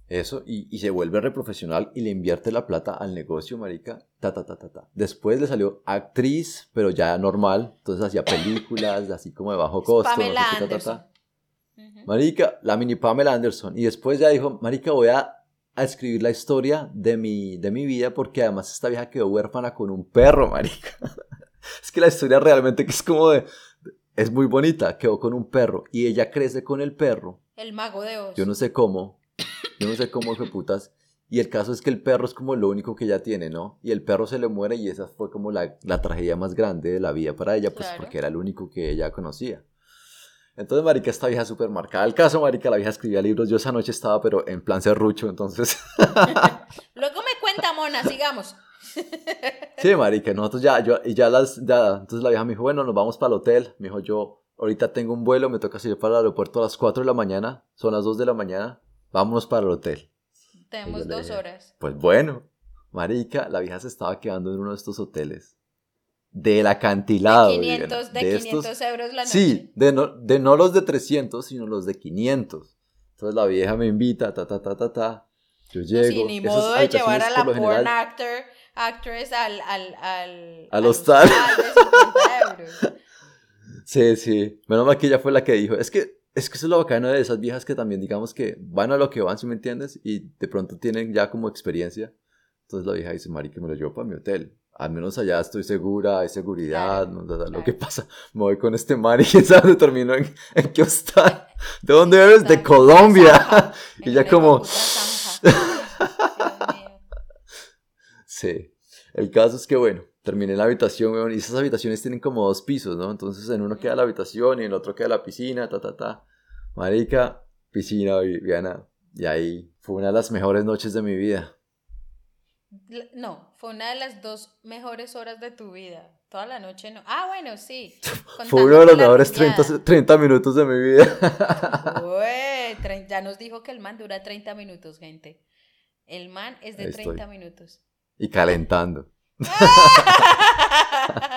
[SPEAKER 6] Eso, y, y se vuelve reprofesional y le invierte la plata al negocio, marica. Ta, ta, ta, ta, ta. Después le salió actriz, pero ya normal. Entonces hacía películas, así como de bajo costo. no
[SPEAKER 1] Pamela
[SPEAKER 6] sé qué, ta, ta,
[SPEAKER 1] Anderson.
[SPEAKER 6] ta. Marica, la mini Pamela Anderson. Y después ya dijo, marica, voy a, a escribir la historia de mi, de mi vida porque además esta vieja quedó huérfana con un perro, marica. es que la historia realmente que es como de... Es muy bonita, quedó con un perro y ella crece con el perro
[SPEAKER 1] El mago de Oz.
[SPEAKER 6] yo no sé cómo. Yo no sé cómo fue putas. Y el caso es que el perro es como lo único que ella tiene, ¿no? Y el perro se le muere y esa fue como la, la tragedia más grande de la vida para ella, pues
[SPEAKER 1] Claro.
[SPEAKER 6] porque era el único que ella conocía. Entonces, marica, esta vieja súper marcada. El caso, marica, la vieja escribía libros. Yo esa noche estaba, pero en plan serrucho, entonces...
[SPEAKER 1] Luego me cuenta, Mona, sigamos.
[SPEAKER 6] sí, marica, nosotros ya, yo, y ya las, ya, entonces la vieja me dijo, bueno, nos vamos para el hotel. Me dijo, yo ahorita tengo un vuelo, me toca salir para el aeropuerto a las 4 de la mañana, son las 2 de la mañana, vámonos para el hotel.
[SPEAKER 1] Tenemos dos
[SPEAKER 6] dije,
[SPEAKER 1] horas.
[SPEAKER 6] Pues bueno, marica, la vieja se estaba quedando en uno de estos hoteles. Del acantilado.
[SPEAKER 1] de
[SPEAKER 6] Viviana,
[SPEAKER 1] 500, de
[SPEAKER 6] de
[SPEAKER 1] 500
[SPEAKER 6] estos-
[SPEAKER 1] euros la noche.
[SPEAKER 6] Sí, de no, de no los de 300, sino los de 500. Entonces la vieja me invita, ta, ta, ta, ta, ta. Yo
[SPEAKER 1] No,
[SPEAKER 6] llego.
[SPEAKER 1] sí, ni modo de llevar a la porn
[SPEAKER 6] general,
[SPEAKER 1] actor, actress al, al, al,
[SPEAKER 6] Al hostal.
[SPEAKER 1] de 50 euros.
[SPEAKER 6] Sí, sí. Menos mal que ella fue la que dijo. Es que, es que eso es lo bacano de esas viejas que también, digamos que van a lo que van, si me entiendes, y de pronto tienen ya como experiencia. Entonces la vieja dice, Mari, que me lo llevo para mi hotel. Al menos allá estoy segura, hay seguridad,
[SPEAKER 1] Claro,
[SPEAKER 6] no, no, no, lo
[SPEAKER 1] claro.
[SPEAKER 6] que pasa, me voy con este man y quién sabe dónde terminó, en, en qué hostal. ¿De dónde eres? De Colombia. Y ya como. Sí. El caso es que, bueno, terminé la habitación, weón, y esas habitaciones tienen como dos pisos, ¿no? Entonces en uno queda la habitación y en el otro queda la piscina, ta, ta, ta. Marica, piscina, Viviana. Y ahí fue una de las mejores noches de mi vida.
[SPEAKER 1] No, fue una de las dos mejores horas de tu vida. Toda la noche no. Ah, bueno, sí.
[SPEAKER 6] Fue uno de los mejores 30,
[SPEAKER 1] rumbeada.
[SPEAKER 6] 30 minutos de mi vida.
[SPEAKER 1] Ya nos dijo que el man dura 30 minutos, gente. El man es de
[SPEAKER 6] Ahí estoy.
[SPEAKER 1] 30 minutos.
[SPEAKER 6] y calentando.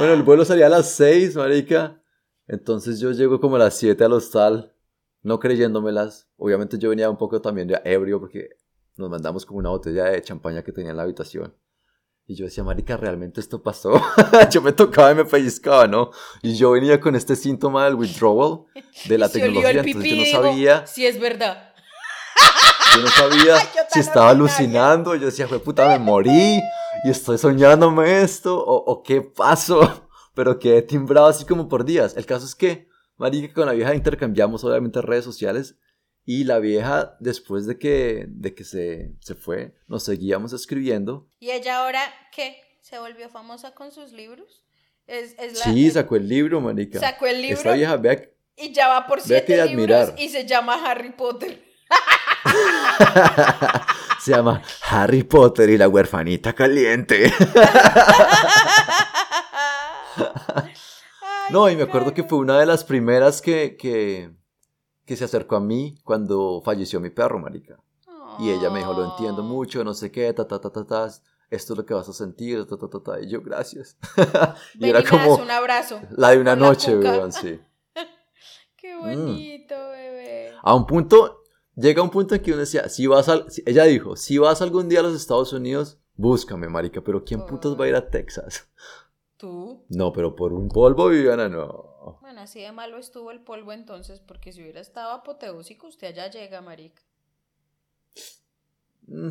[SPEAKER 6] Bueno, el vuelo salía a las 6, marica. Entonces yo llego como a las 7 al hostal, no creyéndomelas. Obviamente yo venía un poco también de ebrio porque nos mandamos como una botella de champaña que tenía en la habitación. Y yo decía, marica, ¿realmente esto pasó? yo me tocaba y me pellizcaba, ¿no? Y yo venía con este síntoma del withdrawal de la tecnología, entonces yo no sabía,
[SPEAKER 1] Sí, es verdad.
[SPEAKER 6] Yo no sabía si estaba alucinando. Yo decía, fue puta, me morí y estoy soñándome esto o, o qué pasó. Pero quedé timbrado así como por días. El caso es que, marica, con la vieja intercambiamos obviamente redes sociales y la vieja, después de que, de que se, se fue, nos seguíamos escribiendo.
[SPEAKER 1] ¿Y ella ahora qué? ¿Se volvió famosa con sus libros? Es, es la-
[SPEAKER 6] Sí, sacó el libro, marica.
[SPEAKER 1] Sacó el libro.
[SPEAKER 6] Esta vieja, vea,
[SPEAKER 1] y ya va por siete libros
[SPEAKER 6] admirar.
[SPEAKER 1] y se llama Harry Potter.
[SPEAKER 6] se llama Harry Potter y la huerfanita caliente. No, y me acuerdo que fue una de las primeras que, que, que se acercó a mí cuando falleció mi perro, marica. Y ella me dijo, lo entiendo mucho, no sé qué, ta, ta, ta, ta, ta, esto es lo que vas a sentir, ta, ta, ta, ta. Y yo, gracias. y
[SPEAKER 1] Ven
[SPEAKER 6] era
[SPEAKER 1] y
[SPEAKER 6] como
[SPEAKER 1] das un abrazo.
[SPEAKER 6] la de una noche, weón, sí.
[SPEAKER 1] Qué
[SPEAKER 6] Mm.
[SPEAKER 1] bonito, bebé.
[SPEAKER 6] A un punto, llega un punto en que uno decía, si vas al, ella dijo, si vas algún día a los Estados Unidos, búscame, marica, pero ¿quién putos va a ir a Texas?
[SPEAKER 1] ¿Tú?
[SPEAKER 6] No, pero por un polvo, Viviana, no.
[SPEAKER 1] Bueno, así de malo estuvo el polvo entonces, porque si hubiera estado apoteósico, usted allá llega, marica.
[SPEAKER 6] Mm,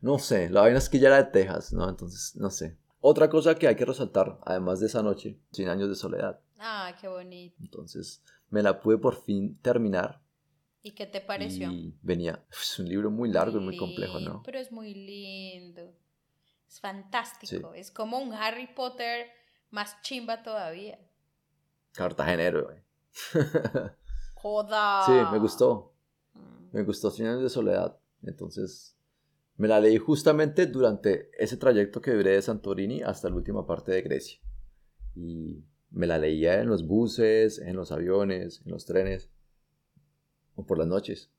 [SPEAKER 6] No sé, la vaina es que ya era de Texas, ¿no? Entonces, no sé. Otra cosa que hay que resaltar, además de esa noche, 100 años de soledad.
[SPEAKER 1] Ah, qué bonito.
[SPEAKER 6] Entonces, me la pude por fin terminar.
[SPEAKER 1] ¿Y qué te pareció?
[SPEAKER 6] Y venía, es un libro muy largo y muy complejo, ¿no?
[SPEAKER 1] Pero es muy lindo. Es fantástico. Es como un Harry Potter más chimba todavía.
[SPEAKER 6] Cartagenero, güey.
[SPEAKER 1] Joda.
[SPEAKER 6] Sí, me gustó.
[SPEAKER 1] Mm.
[SPEAKER 6] Me gustó 100 años de soledad. Entonces, me la leí justamente durante ese trayecto que duré de Santorini hasta la última parte de Grecia. Y me la leía en los buses, en los aviones, en los trenes o por las noches.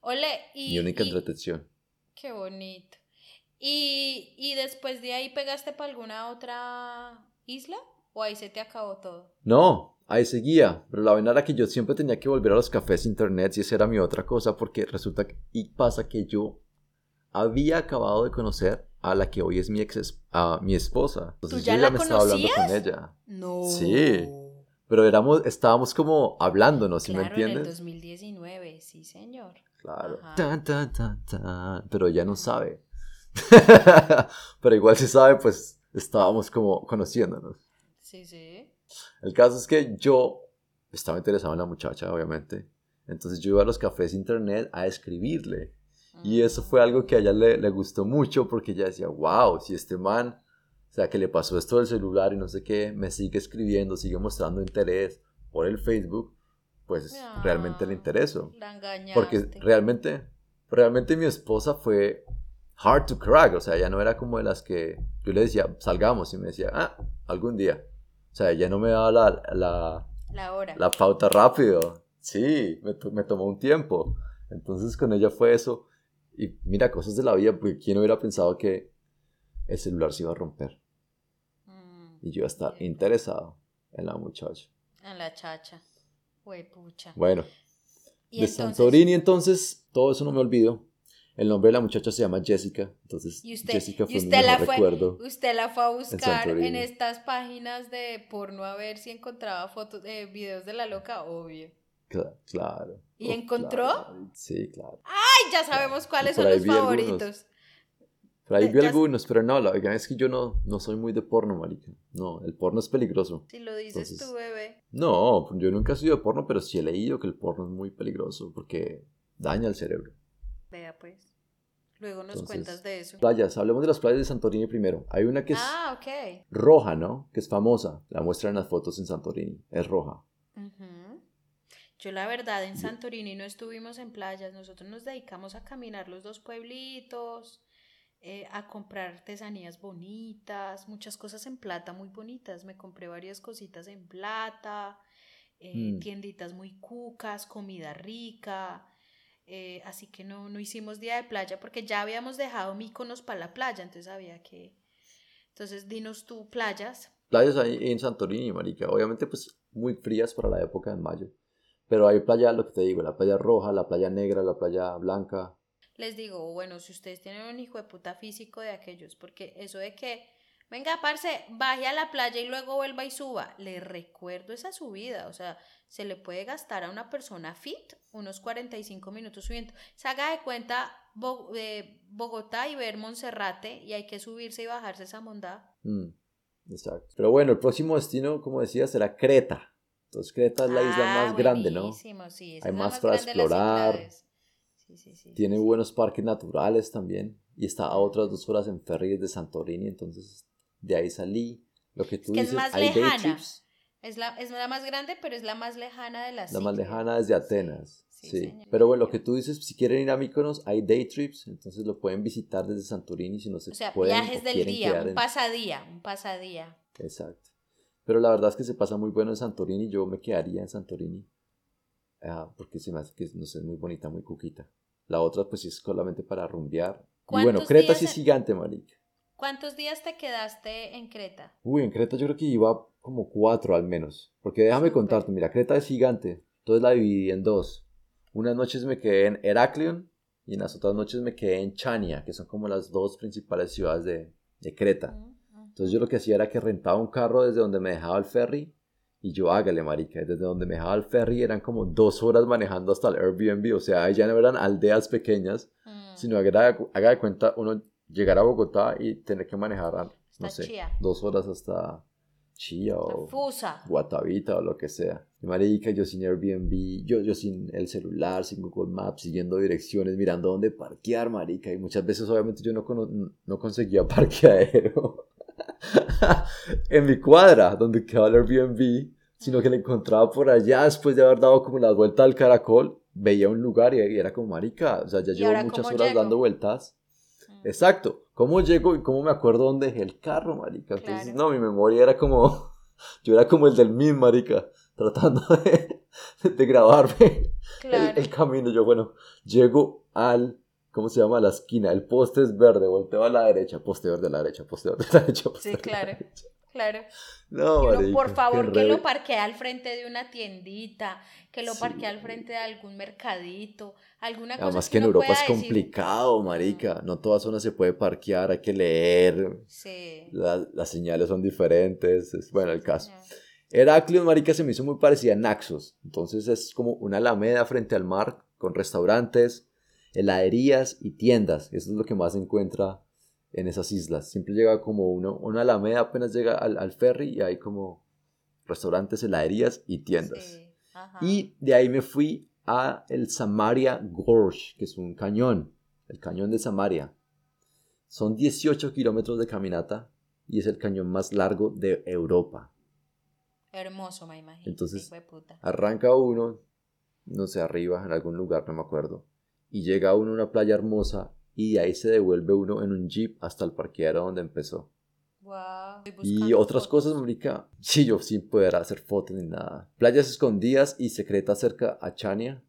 [SPEAKER 1] Ole, y,
[SPEAKER 6] Mi única
[SPEAKER 1] y-
[SPEAKER 6] entretención.
[SPEAKER 1] Qué bonito. ¿Y, ¿Y después de ahí pegaste para alguna otra isla? ¿O ahí se te acabó todo?
[SPEAKER 6] No, ahí seguía, pero la vaina era que yo siempre tenía que volver a los cafés internet y esa era mi otra cosa porque resulta que, y pasa que yo había acabado de conocer a la que hoy es mi ex, a mi esposa. Entonces
[SPEAKER 1] ya
[SPEAKER 6] yo
[SPEAKER 1] la
[SPEAKER 6] ya me estaba hablando con ella.
[SPEAKER 1] No.
[SPEAKER 6] Sí. Pero éramos, estábamos como hablándonos, ¿sí
[SPEAKER 1] Claro,
[SPEAKER 6] me entiendes?
[SPEAKER 1] en el 2019, sí, señor.
[SPEAKER 6] Claro. Tan, tan, tan, tan. Pero ella no sabe. Pero igual si sabe, pues estábamos como conociéndonos.
[SPEAKER 1] Sí, sí.
[SPEAKER 6] El caso es que yo estaba interesado en la muchacha, obviamente. Entonces yo iba a los cafés internet a escribirle. Y eso fue algo que a ella le, le gustó mucho porque ella decía, wow, si este man, o sea, que le pasó esto del celular y no sé qué, me sigue escribiendo, sigue mostrando interés por el Facebook, pues
[SPEAKER 1] Ah,
[SPEAKER 6] realmente le intereso.
[SPEAKER 1] La.
[SPEAKER 6] Porque realmente, realmente mi esposa fue hard to crack, o sea, ella no era como de las que yo le decía, salgamos, y me decía, ah, algún día. O sea, ella no me daba la, la,
[SPEAKER 1] La hora.
[SPEAKER 6] la pauta rápido. Sí, me, me tomó un tiempo. Entonces con ella fue eso. Y mira, cosas de la vida, porque quién hubiera pensado que el celular se iba a romper.
[SPEAKER 1] Mm,
[SPEAKER 6] Y yo iba a estar
[SPEAKER 1] Sí.
[SPEAKER 6] interesado en la muchacha.
[SPEAKER 1] en la chacha. Güey, pucha.
[SPEAKER 6] Bueno,
[SPEAKER 1] Y
[SPEAKER 6] de
[SPEAKER 1] entonces-
[SPEAKER 6] Santorini, entonces, todo eso no me olvido. El nombre de la muchacha se llama Jessica, entonces
[SPEAKER 1] Y usted,
[SPEAKER 6] Jessica
[SPEAKER 1] y
[SPEAKER 6] fue mi
[SPEAKER 1] usted la
[SPEAKER 6] mejor
[SPEAKER 1] fue,
[SPEAKER 6] recuerdo.
[SPEAKER 1] usted la fue a buscar en, estas páginas de porno a ver si encontraba fotos, eh, videos de la loca, obvio.
[SPEAKER 6] Cla- claro.
[SPEAKER 1] ¿Y
[SPEAKER 6] Uf,
[SPEAKER 1] encontró?
[SPEAKER 6] claro. Sí, claro.
[SPEAKER 1] Ay, ya sabemos cuáles son los
[SPEAKER 6] algunos. Por ahí vi algunos, pero no, la verdad es que yo no, no soy muy de porno, marica. No, el porno es peligroso.
[SPEAKER 1] Si lo dices
[SPEAKER 6] Entonces-
[SPEAKER 1] tú, bebé.
[SPEAKER 6] No, yo nunca he sido de porno, pero sí he leído que el porno es muy peligroso porque daña el cerebro.
[SPEAKER 1] Vea pues. Luego nos
[SPEAKER 6] Entonces,
[SPEAKER 1] cuentas de eso.
[SPEAKER 6] Playas, hablemos de las playas de Santorini primero. Hay una que es
[SPEAKER 1] Ah,
[SPEAKER 6] roja, ¿no? Que es famosa. La muestran en las fotos en Santorini. Es roja.
[SPEAKER 1] Yo la verdad en Santorini no estuvimos en playas, nosotros nos dedicamos a caminar los dos pueblitos, eh, a comprar artesanías bonitas, muchas cosas en plata muy bonitas. Me compré varias cositas en plata, eh,
[SPEAKER 6] Mm.
[SPEAKER 1] tienditas muy cucas, comida rica. eh, así que no, no hicimos día de playa porque ya habíamos dejado Míconos para la playa, entonces había que... Entonces dinos tú playas.
[SPEAKER 6] Playas ahí en Santorini, marica. Obviamente, pues, muy frías para la época en mayo. Pero hay playa, lo que te digo, la playa roja, la playa negra, la playa blanca.
[SPEAKER 1] Les digo, bueno, si ustedes tienen un hijo de puta físico de aquellos, porque eso de que, venga, parce, baje a la playa y luego vuelva y suba, le recuerdo esa subida, o sea, se le puede gastar a una persona fit unos 45 minutos subiendo. Se haga de cuenta eh, Bogotá y ver Monserrate y hay que subirse y bajarse esa mondada.
[SPEAKER 6] Mm, exacto. Pero bueno, el próximo destino, como decía, será Creta. Entonces, Creta es la isla
[SPEAKER 1] Ah,
[SPEAKER 6] más grande, ¿no?
[SPEAKER 1] sí,
[SPEAKER 6] Hay más para explorar.
[SPEAKER 1] Cíclades. Sí, sí, sí,
[SPEAKER 6] Tiene
[SPEAKER 1] sí, sí.
[SPEAKER 6] buenos parques naturales también. Y está a otras dos horas en ferry de Santorini. Entonces, de ahí salí. Lo que tú
[SPEAKER 1] que es
[SPEAKER 6] dices,
[SPEAKER 1] más
[SPEAKER 6] hay day
[SPEAKER 1] lejana.
[SPEAKER 6] trips.
[SPEAKER 1] Es la, es la más grande, pero es la más lejana de las
[SPEAKER 6] La más lejana es de Atenas.
[SPEAKER 1] Sí.
[SPEAKER 6] Pero bueno, lo que tú dices, si quieren ir a Mykonos, hay day trips. Entonces lo pueden visitar desde Santorini si no se
[SPEAKER 1] O sea,
[SPEAKER 6] pueden.
[SPEAKER 1] viajes
[SPEAKER 6] o
[SPEAKER 1] del día, un
[SPEAKER 6] en-
[SPEAKER 1] pasadía, un pasadía.
[SPEAKER 6] Exacto. Pero la verdad es que se pasa muy bueno en Santorini. Yo me quedaría en Santorini. Ah, porque se me hace que no sé, es muy bonita, muy cuquita. La otra, pues es solamente para rumbear. Y bueno,
[SPEAKER 1] ¿Cuántos
[SPEAKER 6] Creta sí es
[SPEAKER 1] en-
[SPEAKER 6] gigante, marica.
[SPEAKER 1] ¿Cuántos días te quedaste en Creta?
[SPEAKER 6] Uy, en Creta yo creo que iba como cuatro al menos. Porque déjame
[SPEAKER 1] Súper.
[SPEAKER 6] contarte, mira, Creta es gigante. Entonces la dividí en dos. Unas noches me quedé en Heraklion y en las otras noches me quedé en Chania, que son como las dos principales ciudades de, de Creta.
[SPEAKER 1] Mm, mm.
[SPEAKER 6] Entonces yo lo que hacía era que rentaba un carro desde donde me dejaba el ferry y yo hágale, marica. Desde donde me dejaba el ferry eran como dos horas manejando hasta el Airbnb. O sea, ahí ya no eran aldeas pequeñas,
[SPEAKER 1] Mm.
[SPEAKER 6] sino haga, haga de cuenta uno llegar a Bogotá y tener que manejar, no
[SPEAKER 1] Hasta
[SPEAKER 6] sé,
[SPEAKER 1] Chía.
[SPEAKER 6] dos horas hasta Chía o
[SPEAKER 1] Fusa.
[SPEAKER 6] Guatavita o lo que sea. Y marica, yo sin Airbnb, yo, yo sin el celular, sin Google Maps, siguiendo direcciones, mirando dónde parquear, marica. Y muchas veces obviamente yo no, cono- no conseguía parqueadero en mi cuadra, donde quedaba el Airbnb, sino que lo encontraba por allá después de haber dado como la vuelta al caracol. Veía un lugar y, era como, marica, o sea, ya
[SPEAKER 1] ¿Y
[SPEAKER 6] llevo muchas horas
[SPEAKER 1] llego?
[SPEAKER 6] dando vueltas.
[SPEAKER 1] Mm.
[SPEAKER 6] Exacto. ¿Cómo llego y cómo me acuerdo dónde dejé el carro, marica? Entonces,
[SPEAKER 1] Claro.
[SPEAKER 6] no, mi memoria era como... Yo era como el del min, marica, tratando de, de grabarme el-
[SPEAKER 1] Claro.
[SPEAKER 6] el, camino. Yo, bueno, llego al... ¿Cómo se llama? La esquina. El poste es verde, volteo a la derecha, poste verde a la derecha, poste verde a la derecha. poste
[SPEAKER 1] Sí, claro.
[SPEAKER 6] derecha.
[SPEAKER 1] Claro.
[SPEAKER 6] No,
[SPEAKER 1] uno,
[SPEAKER 6] marica,
[SPEAKER 1] por favor, que lo parquee al frente de una tiendita, que lo
[SPEAKER 6] Sí.
[SPEAKER 1] parquee al frente de algún mercadito, alguna cosa
[SPEAKER 6] Además que en
[SPEAKER 1] uno
[SPEAKER 6] Europa es
[SPEAKER 1] decir,
[SPEAKER 6] complicado, marica. No toda zona se puede parquear, hay que leer.
[SPEAKER 1] Sí.
[SPEAKER 6] la- las señales son diferentes. Es, bueno, el caso.
[SPEAKER 1] señor.
[SPEAKER 6] Heraclion, marica, se me hizo muy parecida a Naxos. Entonces es como una alameda frente al mar con restaurantes, heladerías y tiendas. Eso es lo que más se encuentra en esas islas. Siempre llega como uno, una alameda, apenas llega al, al ferry y hay como restaurantes, heladerías y tiendas.
[SPEAKER 1] Sí.
[SPEAKER 6] Y de ahí me fui a el Samaria Gorge, que es un cañón, el cañón de Samaria. Son 18 kilómetros de caminata y es el cañón más largo de Europa.
[SPEAKER 1] Hermoso, me imagino.
[SPEAKER 6] Entonces-. Arranca uno, no sé, arriba, en algún lugar, no me acuerdo, y llega uno a una playa hermosa y de ahí se devuelve uno en un jeep hasta el parqueadero donde empezó.
[SPEAKER 1] Estoy
[SPEAKER 6] Y otras
[SPEAKER 1] fotos.
[SPEAKER 6] cosas, marica, sí, yo sin poder hacer fotos ni nada. Playas escondidas y secretas cerca a Chania.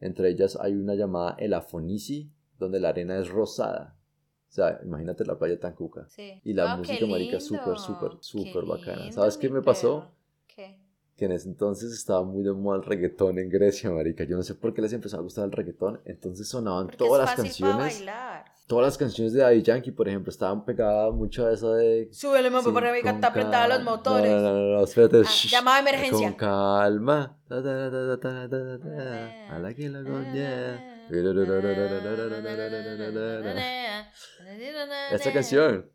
[SPEAKER 6] Entre ellas hay una llamada El Afonisi, donde la arena es rosada. O sea, imagínate la playa tan cuca.
[SPEAKER 1] Sí.
[SPEAKER 6] Y la
[SPEAKER 1] Ah,
[SPEAKER 6] música, marica, súper, súper, súper bacana. ¿Sabes qué me pasó?
[SPEAKER 1] ¿Qué?
[SPEAKER 6] Que en ese entonces estaba muy de moda el reggaetón en Grecia, marica. Yo no sé por qué les empezó a gustar el reggaetón. Entonces sonaban
[SPEAKER 1] Porque
[SPEAKER 6] todas
[SPEAKER 1] es
[SPEAKER 6] las
[SPEAKER 1] fácil
[SPEAKER 6] canciones.
[SPEAKER 1] bailar.
[SPEAKER 6] Todas las canciones de Daddy Yankee, por ejemplo, estaban pegadas mucho a esa de...
[SPEAKER 1] Súbele, mamá, para arriba, está apretada los motores.
[SPEAKER 6] No, no, no, no, espérate.
[SPEAKER 1] Ah, llamada de emergencia.
[SPEAKER 6] Con calma. A la que la. Esta canción.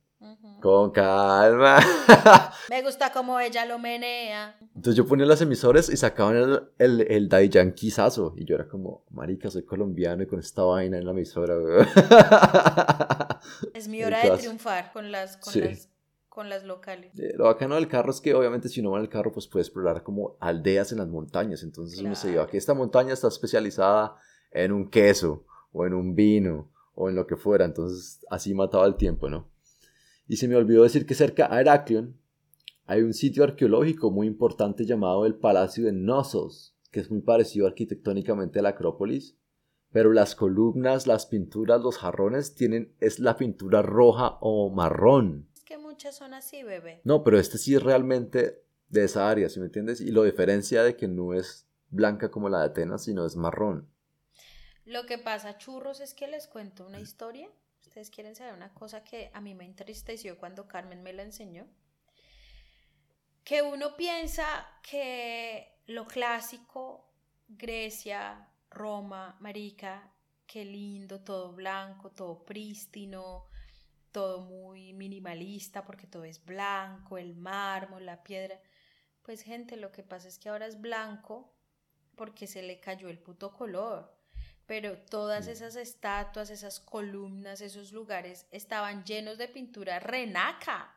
[SPEAKER 6] Con calma.
[SPEAKER 1] Me gusta como ella lo menea.
[SPEAKER 6] Entonces yo ponía las emisores y sacaban el, el, el Daddy Yankee sazo. Y yo era como, marica, soy colombiano y con esta vaina en la emisora, weón.
[SPEAKER 1] Es mi hora de triunfar con las, con
[SPEAKER 6] Sí.
[SPEAKER 1] las, con las locales.
[SPEAKER 6] Eh, Lo bacano del carro es que obviamente si uno va en el carro pues puede explorar como aldeas en las montañas. Entonces uno se
[SPEAKER 1] Claro.
[SPEAKER 6] que esta montaña está especializada en un queso o en un vino o en lo que fuera. Entonces así mataba el tiempo, ¿no? Y se me olvidó decir que cerca a Heraklion hay un sitio arqueológico muy importante llamado el Palacio de Knossos, que es muy parecido arquitectónicamente a la Acrópolis. Pero las columnas, las pinturas, los jarrones tienen es la pintura roja o marrón.
[SPEAKER 1] Es que muchas son así, bebé.
[SPEAKER 6] No, pero este sí es realmente de esa área, ¿sí me entiendes? Y lo diferencia de que no es blanca como la de Atenas, sino es marrón.
[SPEAKER 1] Lo que pasa, churros, es que les cuento una historia. Ustedes quieren saber una cosa que a mí me entristeció cuando Carmen me la enseñó. Que uno piensa que lo clásico, Grecia, Roma, Marica, qué lindo, todo blanco, todo prístino, todo muy minimalista porque todo es blanco, el mármol, la piedra. Pues gente, lo que pasa es que ahora es blanco porque se le cayó el puto color. Pero todas esas estatuas, esas columnas, esos lugares estaban llenos de pintura renaca.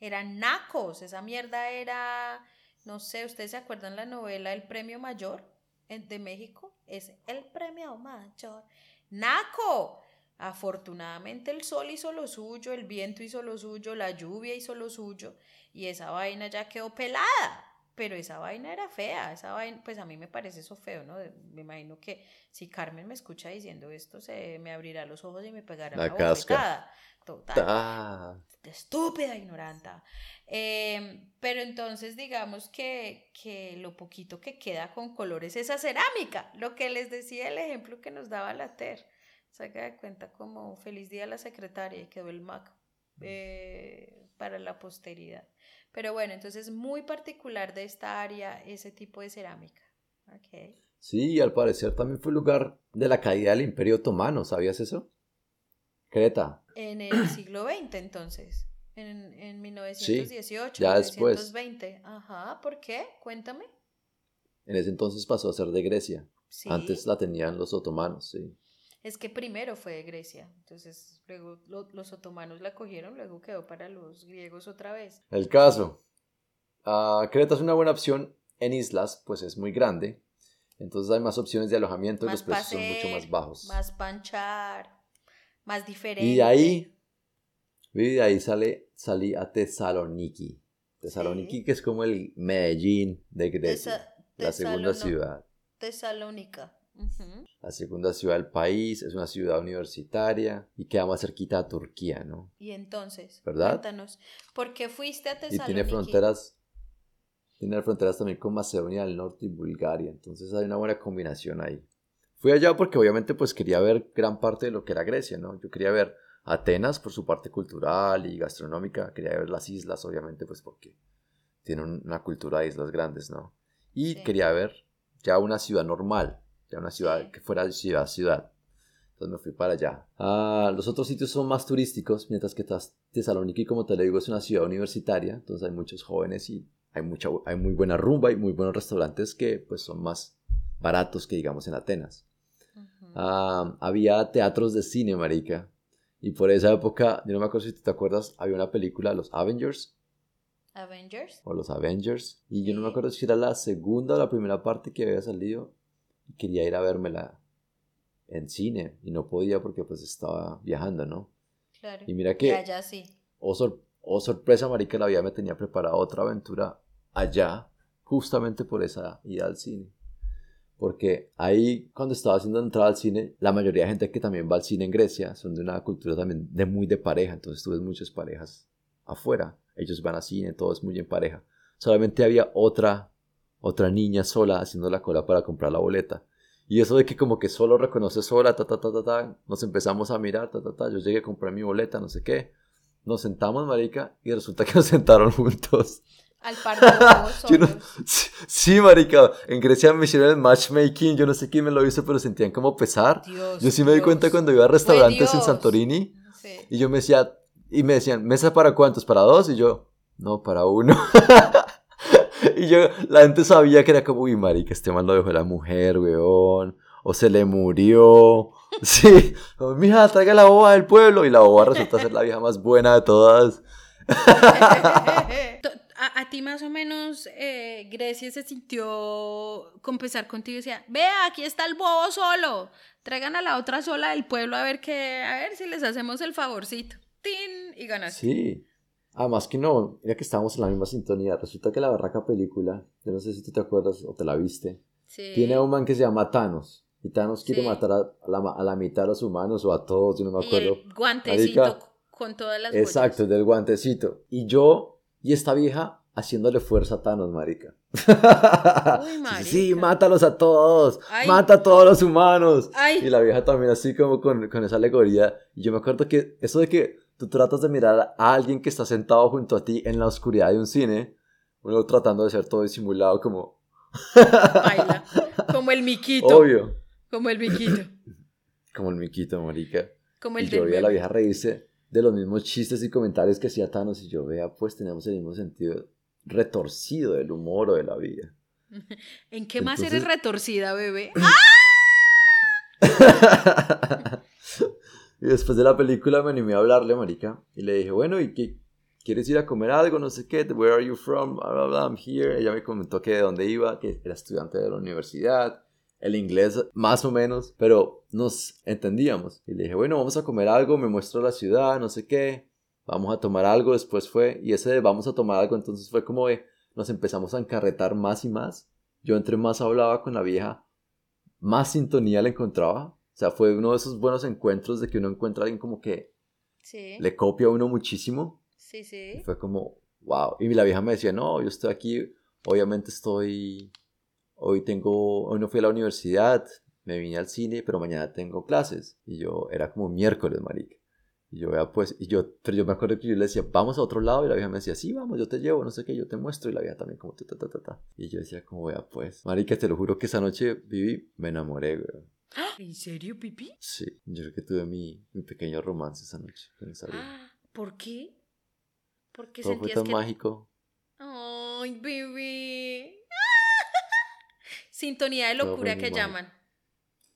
[SPEAKER 1] Eran nacos. Esa mierda era, no sé, ¿ustedes se acuerdan la novela El Premio Mayor de México? Es el Premio Mayor. Naco. Afortunadamente el sol hizo lo suyo, el viento hizo lo suyo, la lluvia hizo lo suyo y esa vaina ya quedó pelada. Pero esa vaina era fea, esa vaina, pues a mí me parece eso feo, ¿no? Me imagino que si Carmen me escucha diciendo esto, se me abrirá los ojos y me pegará
[SPEAKER 6] La
[SPEAKER 1] una
[SPEAKER 6] casca.
[SPEAKER 1] Total
[SPEAKER 6] Ah,
[SPEAKER 1] estúpida ignoranta. Eh, pero entonces digamos que, que lo poquito que queda con colores es esa cerámica, lo que les decía el ejemplo que nos daba la TER. Saca de cuenta como feliz día a la secretaria y quedó el MAC eh, para la posteridad. Pero bueno, entonces muy particular de esta área ese tipo de cerámica.
[SPEAKER 6] Sí, y al parecer también fue lugar de la caída del Imperio Otomano, ¿sabías eso? Creta.
[SPEAKER 1] En el siglo XX entonces, en, en 1918,
[SPEAKER 6] ya después.
[SPEAKER 1] 1920. Ajá, ¿por qué? Cuéntame.
[SPEAKER 6] En ese entonces pasó a ser de Grecia.
[SPEAKER 1] Sí.
[SPEAKER 6] Antes la tenían los otomanos, sí.
[SPEAKER 1] Es que primero fue de Grecia, entonces luego lo- los otomanos la cogieron, luego quedó para los griegos otra vez.
[SPEAKER 6] El caso. ah, Creta es una buena opción en islas, pues es muy grande. Entonces hay más opciones de alojamiento y los precios son mucho más bajos.
[SPEAKER 1] Más panchar, más diferente.
[SPEAKER 6] Y de ahí, y de ahí sale, salí a Tesaloniki. Tesaloniki,
[SPEAKER 1] Sí.
[SPEAKER 6] que es como el Medellín de Grecia.
[SPEAKER 1] Tesa-
[SPEAKER 6] la segunda ciudad.
[SPEAKER 1] Tesalónica.
[SPEAKER 6] La segunda ciudad del país, es una ciudad universitaria y queda más cerquita a Turquía, ¿no?
[SPEAKER 1] Y entonces,
[SPEAKER 6] ¿Verdad?
[SPEAKER 1] cuéntanos, ¿por qué fuiste a
[SPEAKER 6] Y
[SPEAKER 1] Tesalónica?
[SPEAKER 6] tiene fronteras, tiene fronteras también con Macedonia del Norte y Bulgaria, entonces hay una buena combinación ahí. Fui allá porque obviamente pues quería ver gran parte de lo que era Grecia, ¿no? Yo quería ver Atenas por su parte cultural y gastronómica, quería ver las islas obviamente pues porque tienen una cultura de islas grandes, ¿no? Y
[SPEAKER 1] Sí.
[SPEAKER 6] quería ver ya una ciudad normal, ya una ciudad que fuera ciudad ciudad. Entonces me fui para allá. Ah, los otros sitios son más turísticos, mientras que Tesaloniki, como te lo digo, es una ciudad universitaria, entonces hay muchos jóvenes y hay, mucha, hay muy buena rumba y muy buenos restaurantes que pues son más baratos que digamos en Atenas.
[SPEAKER 1] Ujú.
[SPEAKER 6] Ah, había teatros de cine, marica. Y por esa época, yo no me acuerdo si te acuerdas, había una película, Los Avengers,
[SPEAKER 1] Avengers.
[SPEAKER 6] o Los Avengers, y yo no me acuerdo si era la segunda o la primera parte que había salido, quería ir a vérmela en cine, y no podía porque pues estaba viajando, ¿no?
[SPEAKER 1] Claro.
[SPEAKER 6] Y mira
[SPEAKER 1] Y
[SPEAKER 6] que,
[SPEAKER 1] allá sí.
[SPEAKER 6] oh, sor- oh, sorpresa, marica, la vida me tenía preparada otra aventura allá, justamente por esa ida al cine. Porque ahí, cuando estaba haciendo entrada al cine, la mayoría de gente que también va al cine en Grecia son de una cultura también de muy de pareja. Entonces tú ves muchas parejas afuera. Ellos van al cine, todo es muy en pareja. Solamente había otra, otra niña sola haciendo la cola para comprar la boleta. Y eso de que como que solo reconoce sola, ta, ta, ta, ta, ta, nos empezamos a mirar, ta, ta, ta, yo llegué a comprar mi boleta, no sé qué. Nos sentamos, marica, y resulta que nos sentaron juntos.
[SPEAKER 1] Al par de
[SPEAKER 6] no- sí, sí, marica, en Grecia me hicieron el matchmaking, yo no sé quién me lo hizo, pero sentían como pesar.
[SPEAKER 1] Dios,
[SPEAKER 6] Yo sí me di cuenta cuando iba a restaurantes en. Santorini
[SPEAKER 1] Sí.
[SPEAKER 6] y yo me decía, y me decían, ¿mesa para cuántos? ¿Para dos? Y yo, no, para uno. y yo, la gente sabía que era como, uy, marica, este man lo dejó la mujer, weón. O se le murió. Sí, mija, traiga la boba del pueblo. Y la boba resulta ser la vieja más buena de todas.
[SPEAKER 1] To- a, a ti más o menos eh, Grecia se sintió con pesar contigo y decía, vea, aquí está el bobo solo, traigan a la otra sola del pueblo a ver que, a ver si les hacemos el favorcito. ¡Tin! Y ganaste.
[SPEAKER 6] Sí. Además que no, mira que estábamos en la misma sintonía. Resulta que la barraca película, yo no sé si tú te acuerdas o te la viste,
[SPEAKER 1] Sí.
[SPEAKER 6] tiene a un man que se llama Thanos. Y Thanos quiere matar a, a la, a la mitad de los humanos o a todos, yo no me
[SPEAKER 1] Y
[SPEAKER 6] acuerdo.
[SPEAKER 1] el guantecito
[SPEAKER 6] Marica.
[SPEAKER 1] con todas las
[SPEAKER 6] Exacto, el del guantecito. Y yo y esta vieja haciéndole fuerza a Thanos, marica.
[SPEAKER 1] Uy, marica.
[SPEAKER 6] Sí, mátalos a todos.
[SPEAKER 1] Ay.
[SPEAKER 6] Mata a todos los humanos.
[SPEAKER 1] Ay.
[SPEAKER 6] Y la vieja también así como con, con esa alegoría. Y yo me acuerdo que eso de que tú tratas de mirar a alguien que está sentado junto a ti en la oscuridad de un cine, uno tratando de ser todo disimulado como
[SPEAKER 1] Baila. Como el miquito.
[SPEAKER 6] obvio.
[SPEAKER 1] Como el miquito.
[SPEAKER 6] Como el miquito, marica.
[SPEAKER 1] Como
[SPEAKER 6] Y
[SPEAKER 1] el
[SPEAKER 6] yo
[SPEAKER 1] del
[SPEAKER 6] veía a la vieja reírse de los mismos chistes y comentarios que hacía Thanos y yo vea, pues tenemos el mismo sentido retorcido del humor o de la vida.
[SPEAKER 1] ¿En qué más
[SPEAKER 6] Entonces-
[SPEAKER 1] eres retorcida, bebé?
[SPEAKER 6] y después de la película me animé a hablarle, marica, y le dije, bueno, ¿y qué? ¿Quieres ir a comer algo? No sé qué, where are you from? Bla, bla, bla, I'm here. Ella me comentó que de dónde iba, que era estudiante de la universidad, el inglés más o menos, pero nos entendíamos. Y le dije, bueno, vamos a comer algo, me muestro la ciudad, no sé qué, vamos a tomar algo, después fue, y ese de vamos a tomar algo, entonces fue como de, nos empezamos a encarretar más y más. Yo entre más hablaba con la vieja, más sintonía le encontraba. O sea, fue uno de esos buenos encuentros de que uno encuentra a alguien como que
[SPEAKER 1] Sí.
[SPEAKER 6] le copia a uno muchísimo.
[SPEAKER 1] Sí,
[SPEAKER 6] Y
[SPEAKER 1] sí.
[SPEAKER 6] fue como, wow. Y la vieja me decía, no, yo estoy aquí, obviamente estoy, hoy tengo, hoy no fui a la universidad, me vine al cine, pero mañana tengo clases. Y yo, era como miércoles, marica. Y yo, vea, pues, y yo, pero yo me acuerdo que yo le decía, vamos a otro lado, y la vieja me decía, sí, vamos, yo te llevo, no sé qué, yo te muestro, y la vieja también como, ta, ta, ta, ta, ta. Y yo decía, como, vea, pues, marica, te lo juro que esa noche viví, me enamoré, güey.
[SPEAKER 1] ¿En serio, Pipi?
[SPEAKER 6] Sí, yo creo que tuve mi, mi pequeño romance esa noche con esa vieja.
[SPEAKER 1] Ah, ¿Por qué? ¿Por qué
[SPEAKER 6] Todo fue
[SPEAKER 1] sentías
[SPEAKER 6] tan
[SPEAKER 1] que...
[SPEAKER 6] mágico.
[SPEAKER 1] Ay, bebé. Sintonía de
[SPEAKER 6] fue
[SPEAKER 1] locura que llaman.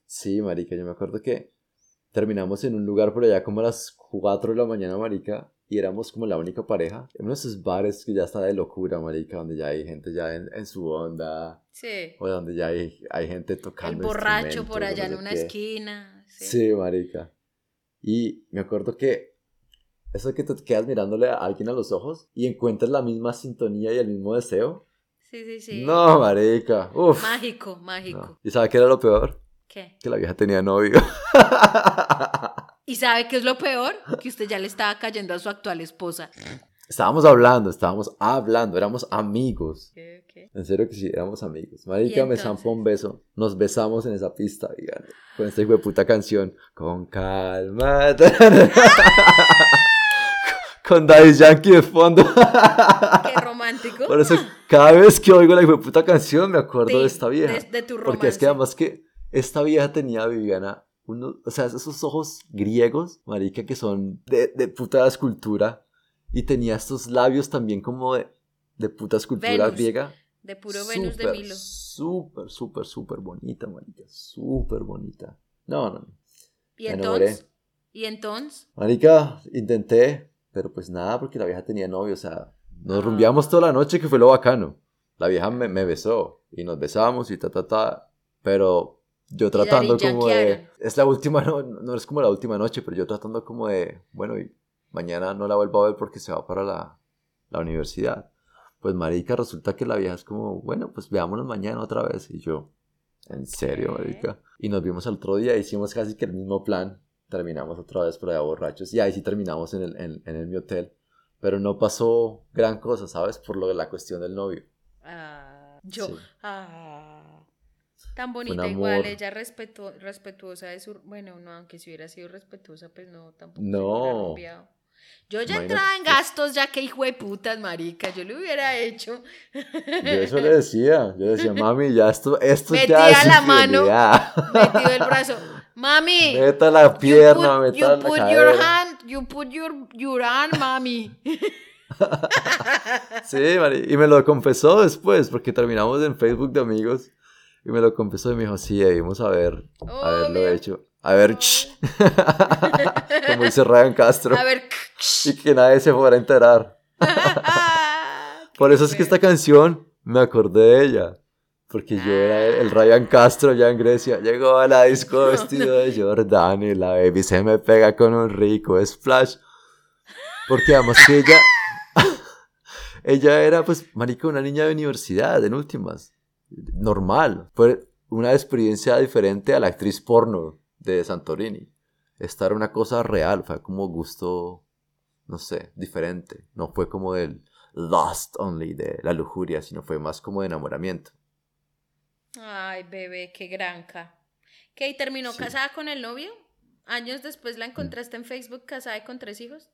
[SPEAKER 6] Sí, marica, yo me acuerdo que terminamos en un lugar por allá como a las 4 de la mañana, marica, y éramos como la única pareja. En uno de esos bares que ya está de locura, marica, donde ya hay gente ya en, en su onda,
[SPEAKER 1] Sí.
[SPEAKER 6] o donde ya hay, hay gente
[SPEAKER 1] El
[SPEAKER 6] tocando
[SPEAKER 1] borracho por allá en
[SPEAKER 6] no sé
[SPEAKER 1] una
[SPEAKER 6] qué.
[SPEAKER 1] esquina. Sí.
[SPEAKER 6] Sí, marica. Y me acuerdo que eso que te quedas mirándole a alguien a los ojos y encuentras la misma sintonía y el mismo deseo.
[SPEAKER 1] Sí, sí, sí.
[SPEAKER 6] No, marica. Uf.
[SPEAKER 1] Mágico, mágico.
[SPEAKER 6] No. ¿Y sabe qué era lo peor?
[SPEAKER 1] ¿Qué?
[SPEAKER 6] Que la vieja tenía novio.
[SPEAKER 1] ¿Y sabe qué es lo peor? Que usted ya le estaba cayendo a su actual esposa.
[SPEAKER 6] Estábamos hablando, estábamos hablando, éramos amigos. En serio que sí, éramos amigos. Marica
[SPEAKER 1] ¿Y
[SPEAKER 6] me zampó un beso. Nos besamos en esa pista, digan, con esta hijo de puta canción. Con calma. con Daddy Yankee de fondo.
[SPEAKER 1] Qué romántico.
[SPEAKER 6] Por eso, cada vez que oigo la hijo de puta canción, me acuerdo
[SPEAKER 1] Sí,
[SPEAKER 6] de esta vieja.
[SPEAKER 1] de- de tu
[SPEAKER 6] Porque es que
[SPEAKER 1] romance.
[SPEAKER 6] además que esta vieja tenía, Viviana, unos, o sea, esos ojos griegos, marica, que son de, de puta escultura. Y tenía estos labios también como de, de puta escultura
[SPEAKER 1] Venus,
[SPEAKER 6] griega.
[SPEAKER 1] De puro Venus de Milo.
[SPEAKER 6] Súper, súper, súper bonita, marica. Súper bonita. No, no, no.
[SPEAKER 1] ¿Y
[SPEAKER 6] me enamoré.
[SPEAKER 1] entonces? ¿Y entonces?
[SPEAKER 6] Marica, intenté, pero pues nada, porque la vieja tenía novio, o sea, nos
[SPEAKER 1] Ah.
[SPEAKER 6] rumbiamos toda la noche, que fue lo bacano. La vieja me, me besó y nos besamos y ta, ta, ta, pero yo tratando como de... Es la última, no, no es como la última noche, pero yo tratando como de, bueno, y mañana no la vuelvo a ver porque se va para la, la universidad. Pues marica, resulta que la vieja es como, bueno, pues veámonos mañana otra vez. Y yo, ¿en serio,
[SPEAKER 1] ¿Qué?
[SPEAKER 6] marica? Y nos vimos al otro día, hicimos casi que el mismo plan. Terminamos otra vez por allá borrachos. Y ahí sí terminamos en el, en, en el mi hotel. Pero no pasó gran cosa, ¿sabes? Por lo de la cuestión del novio.
[SPEAKER 1] Ah, Yo,
[SPEAKER 6] Sí.
[SPEAKER 1] ah, tan bonita igual, ella respetu- respetuosa de su, bueno, no, aunque si hubiera sido respetuosa, pues no, tampoco se lo hubiera
[SPEAKER 6] No.
[SPEAKER 1] Yo ya
[SPEAKER 6] Imagínate,
[SPEAKER 1] entraba en gastos, ya que hijo de putas, marica, yo lo hubiera hecho.
[SPEAKER 6] Yo eso le decía, yo decía, mami, ya esto, esto
[SPEAKER 1] Metía
[SPEAKER 6] ya es
[SPEAKER 1] la mano. Metido el brazo, mami.
[SPEAKER 6] Meta la
[SPEAKER 1] you
[SPEAKER 6] pierna,
[SPEAKER 1] put,
[SPEAKER 6] meta
[SPEAKER 1] you
[SPEAKER 6] la
[SPEAKER 1] put your hand, you put your, your hand, mami.
[SPEAKER 6] Sí, mari- y me lo confesó después, porque terminamos en Facebook de amigos, y me lo confesó y me dijo, sí, debimos haber, haberlo
[SPEAKER 1] Obvio.
[SPEAKER 6] hecho. A ver, como dice Ryan Castro,
[SPEAKER 1] A ver.
[SPEAKER 6] y que nadie se fuera a enterar. Por eso es que esta canción me acordé de ella. Porque yo era el, el Ryan Castro ya en Grecia. Llegó a la disco vestido de Jordan y la baby se me pega con un rico splash. Porque además que ella. ella era, pues, marica, una niña de universidad, en últimas. Normal. Fue una experiencia diferente a la actriz porno de Santorini. Esta era una cosa real, fue como gusto, no sé, diferente. No fue como del lust only, de la lujuria, sino fue más como de enamoramiento.
[SPEAKER 1] Ay, bebé, qué granca. ¿Qué? ¿Y terminó
[SPEAKER 6] Sí.
[SPEAKER 1] casada con el novio? ¿Años después la encontraste en Facebook casada y con tres hijos?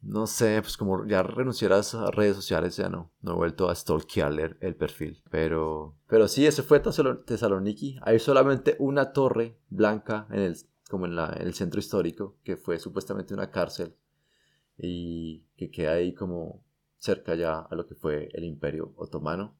[SPEAKER 6] No sé, pues como ya renunciar a redes sociales, ya no, no he vuelto a stalkear el, perfil. Pero, pero sí, ese fue Tesalo- Tesaloniki. Hay solamente una torre blanca en el, como en, la, en el centro histórico, que fue supuestamente una cárcel y que queda ahí como cerca ya a lo que fue el Imperio Otomano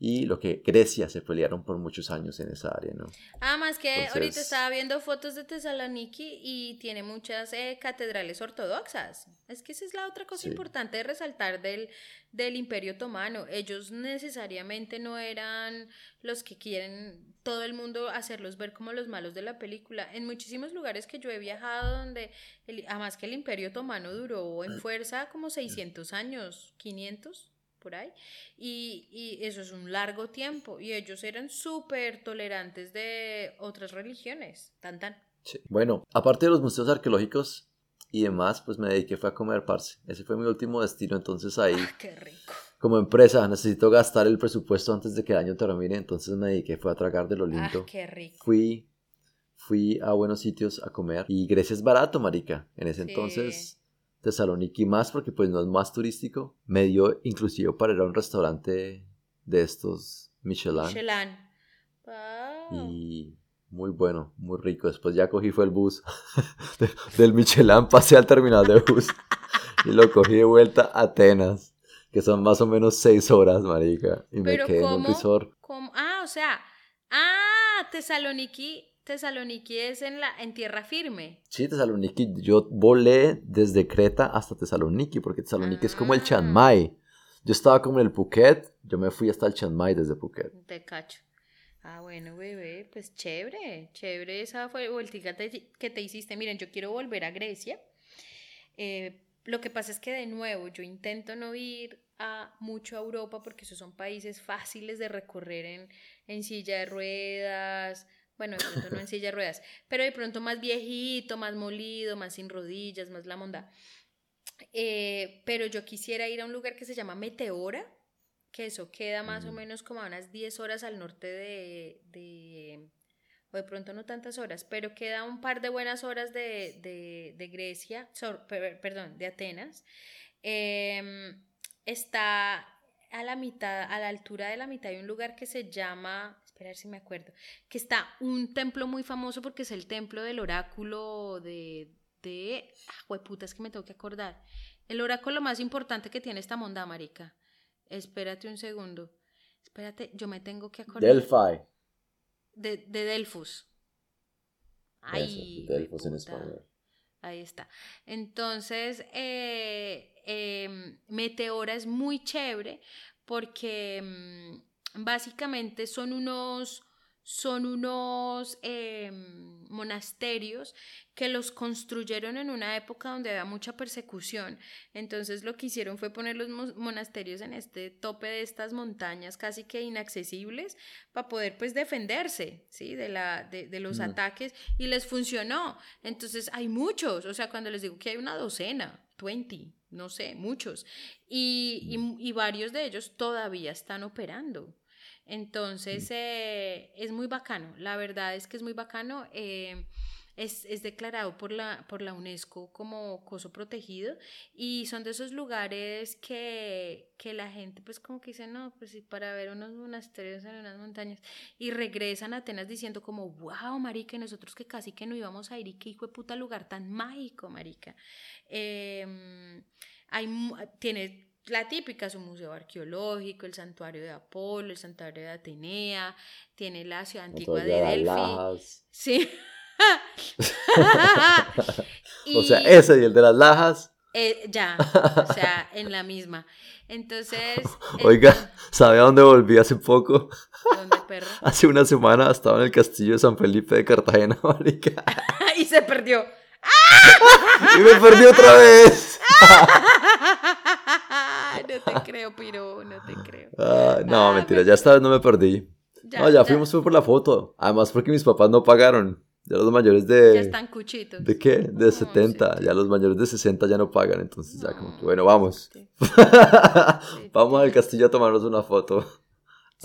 [SPEAKER 6] y lo que Grecia se pelearon por muchos años en esa área, ¿no?
[SPEAKER 1] Ah, más que ahorita estaba viendo fotos de Tesaloniki y tiene muchas eh, catedrales ortodoxas. Es que esa es la otra cosa
[SPEAKER 6] Sí.
[SPEAKER 1] importante de resaltar del, del Imperio Otomano. Ellos necesariamente no eran los que quieren todo el mundo hacerlos ver como los malos de la película. En muchísimos lugares que yo he viajado donde, el- además que el Imperio Otomano duró en fuerza como 600 años, 500 por ahí, y, y eso es un largo tiempo, y ellos eran súper tolerantes de otras religiones, tan tan.
[SPEAKER 6] Sí. Bueno, aparte de los museos arqueológicos y demás, pues me dediqué fue a comer, parce. Ese fue mi último destino, entonces ahí,
[SPEAKER 1] Ah, qué rico.
[SPEAKER 6] como empresa, necesito gastar el presupuesto antes de que el año termine, entonces me dediqué fue a tragar de lo
[SPEAKER 1] Ah,
[SPEAKER 6] lindo.
[SPEAKER 1] qué rico.
[SPEAKER 6] Fui, fui a buenos sitios a comer y Grecia es barato, marica. En ese
[SPEAKER 1] Sí.
[SPEAKER 6] entonces, Tesaloniki más, porque pues no es más turístico, me dio inclusive para ir a un restaurante de estos Michelin.
[SPEAKER 1] Michelin. Wow.
[SPEAKER 6] Y muy bueno, muy rico. Después ya cogí fue el bus de- del Michelin, pasé al terminal de bus y lo cogí de vuelta a Atenas, que son más o menos seis horas, marica. Y me quedé en un resort.
[SPEAKER 1] ¿Cómo? Ah, o sea, ah, Tesaloniki, Tesaloniki es en la en tierra firme.
[SPEAKER 6] Sí, Tesaloniki, yo volé desde Creta hasta Tesaloniki, porque Tesaloniki es como el
[SPEAKER 1] Ah.
[SPEAKER 6] Chiang Mai. Yo estaba como en el Phuket, yo me fui hasta el Chiang Mai desde Phuket.
[SPEAKER 1] Te cacho. Ah, bueno, bebé, pues chévere, chévere esa fue vueltica que te hiciste. Miren, yo quiero volver a Grecia. Eh, lo que pasa es que de nuevo yo intento no ir a mucho a Europa porque esos son países fáciles de recorrer en, en silla de ruedas. Bueno, de pronto no en silla de ruedas, pero de pronto más viejito, más molido, más sin rodillas, más la monda. Eh, pero yo quisiera ir a un lugar que se llama Meteora, que eso queda más o
[SPEAKER 6] Mm.
[SPEAKER 1] menos como a unas 10 horas al norte de, de- o de pronto no tantas horas, pero queda un par de buenas horas de, de- de Grecia, per- perdón, de Atenas. Em, está a la mitad, a la altura de la mitad, hay un lugar que se llama, espera a ver si me acuerdo, que está un templo muy famoso porque es el templo del oráculo de, de, ah, hueputa, es que me tengo que acordar, el oráculo más importante que tiene esta monda, marica. Espérate un segundo. Espérate, yo me tengo que acordar.
[SPEAKER 6] Delphi.
[SPEAKER 1] De, de Delfos.
[SPEAKER 6] Eso, Delfos en español.
[SPEAKER 1] Ahí está. Entonces, eh, em, Meteora es muy chévere porque mm, básicamente son unos, son unos em, monasterios que los construyeron en una época donde había mucha persecución. Entonces lo que hicieron fue poner los mo- monasterios en este tope de estas montañas casi que inaccesibles para poder pues defenderse, ¿sí? De, la, de, de los ataques y les funcionó. Entonces hay muchos, o sea, cuando les digo que hay una docena, 20, no sé, muchos, y, y- y varios de ellos todavía están operando. Entonces, eh, es muy bacano. La verdad es que es muy bacano. eh, es, es declarado por la, por la UNESCO como coso protegido y son de esos lugares que, que la gente pues como que dice, no, pues sí, para ver unos monasterios en unas montañas y regresan a Atenas diciendo como, wow, marica, y nosotros que casi que no íbamos a ir y qué hijo de puta lugar tan mágico, marica. Em, hay, tiene la típica, su museo arqueológico, el santuario de Apolo, el santuario de Atenea, tiene la ciudad antigua de Delfi.
[SPEAKER 6] las O sea, ese y el de las lajas.
[SPEAKER 1] eh, ya, o sea, en la misma. Entonces.
[SPEAKER 6] Oiga,
[SPEAKER 1] ento-
[SPEAKER 6] ¿sabe a dónde volví hace poco?
[SPEAKER 1] ¿Dónde, perro?
[SPEAKER 6] Hace una semana estaba en el castillo de San Felipe de Cartagena, marica.
[SPEAKER 1] y se perdió.
[SPEAKER 6] Y me perdí otra vez.
[SPEAKER 1] no te creo, Piro, no te creo.
[SPEAKER 6] Ah, no,
[SPEAKER 1] Ah,
[SPEAKER 6] mentira,
[SPEAKER 1] me-
[SPEAKER 6] ya esta vez no me perdí.
[SPEAKER 1] Ya,
[SPEAKER 6] no, ya fuimos fue por la foto. Además, porque mis papás no pagaron. Ya los mayores de.
[SPEAKER 1] Ya están cuchitos.
[SPEAKER 6] ¿De qué? De
[SPEAKER 1] No,
[SPEAKER 6] 70.
[SPEAKER 1] sí.
[SPEAKER 6] Ya los mayores de 60 ya no pagan. Entonces, ya como que,
[SPEAKER 1] No,
[SPEAKER 6] bueno, vamos.
[SPEAKER 1] sí.
[SPEAKER 6] vamos al castillo a tomarnos una foto.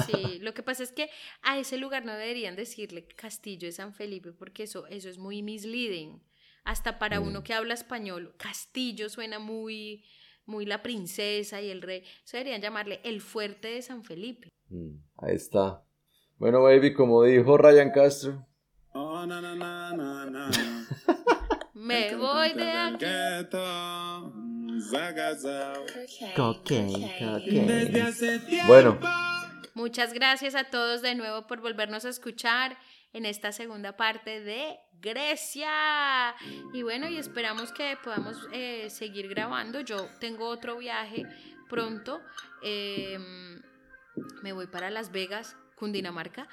[SPEAKER 1] Sí, lo que pasa es que a ese lugar no deberían decirle Castillo de San Felipe porque eso, eso es muy misleading. Hasta para
[SPEAKER 6] Mm.
[SPEAKER 1] uno que habla español, Castillo suena muy, muy la princesa y el rey. Eso deberían llamarle el fuerte de San Felipe.
[SPEAKER 6] Mm, ahí está. Bueno, baby, como dijo Ryan Castro.
[SPEAKER 4] Oh, na, na, na, na, na.
[SPEAKER 1] Me voy de aquí.
[SPEAKER 4] Desde hace tiempo.
[SPEAKER 6] Bueno.
[SPEAKER 1] Muchas gracias a todos de nuevo por volvernos a escuchar en esta segunda parte de Grecia. Y bueno, y esperamos que podamos eh, seguir grabando. Yo tengo otro viaje pronto. Em, me voy para Las Vegas, Cundinamarca.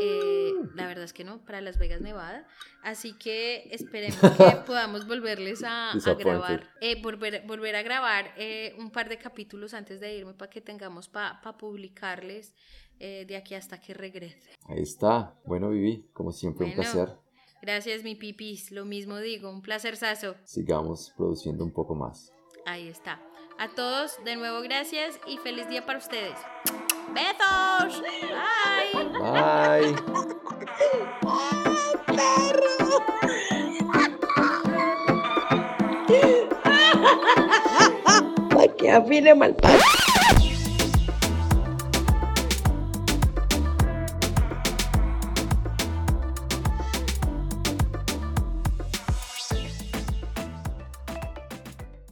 [SPEAKER 1] Eh, la verdad es que no, para Las Vegas, Nevada. Así que esperemos que podamos volverles a, a grabar, eh, volver, volver a grabar eh, un par de capítulos antes de irme para que tengamos para publicarles eh, de aquí hasta que regrese.
[SPEAKER 6] Ahí está. Bueno, Vivi, como siempre, un
[SPEAKER 1] Bueno.
[SPEAKER 6] placer.
[SPEAKER 1] Gracias, mi pipis. Lo mismo digo, un placer sazo.
[SPEAKER 6] Sigamos produciendo un poco más.
[SPEAKER 1] Ahí está. A todos, de nuevo, gracias y feliz día para ustedes. ¡Besos! Bye.
[SPEAKER 6] Bye.
[SPEAKER 9] Para que afine mal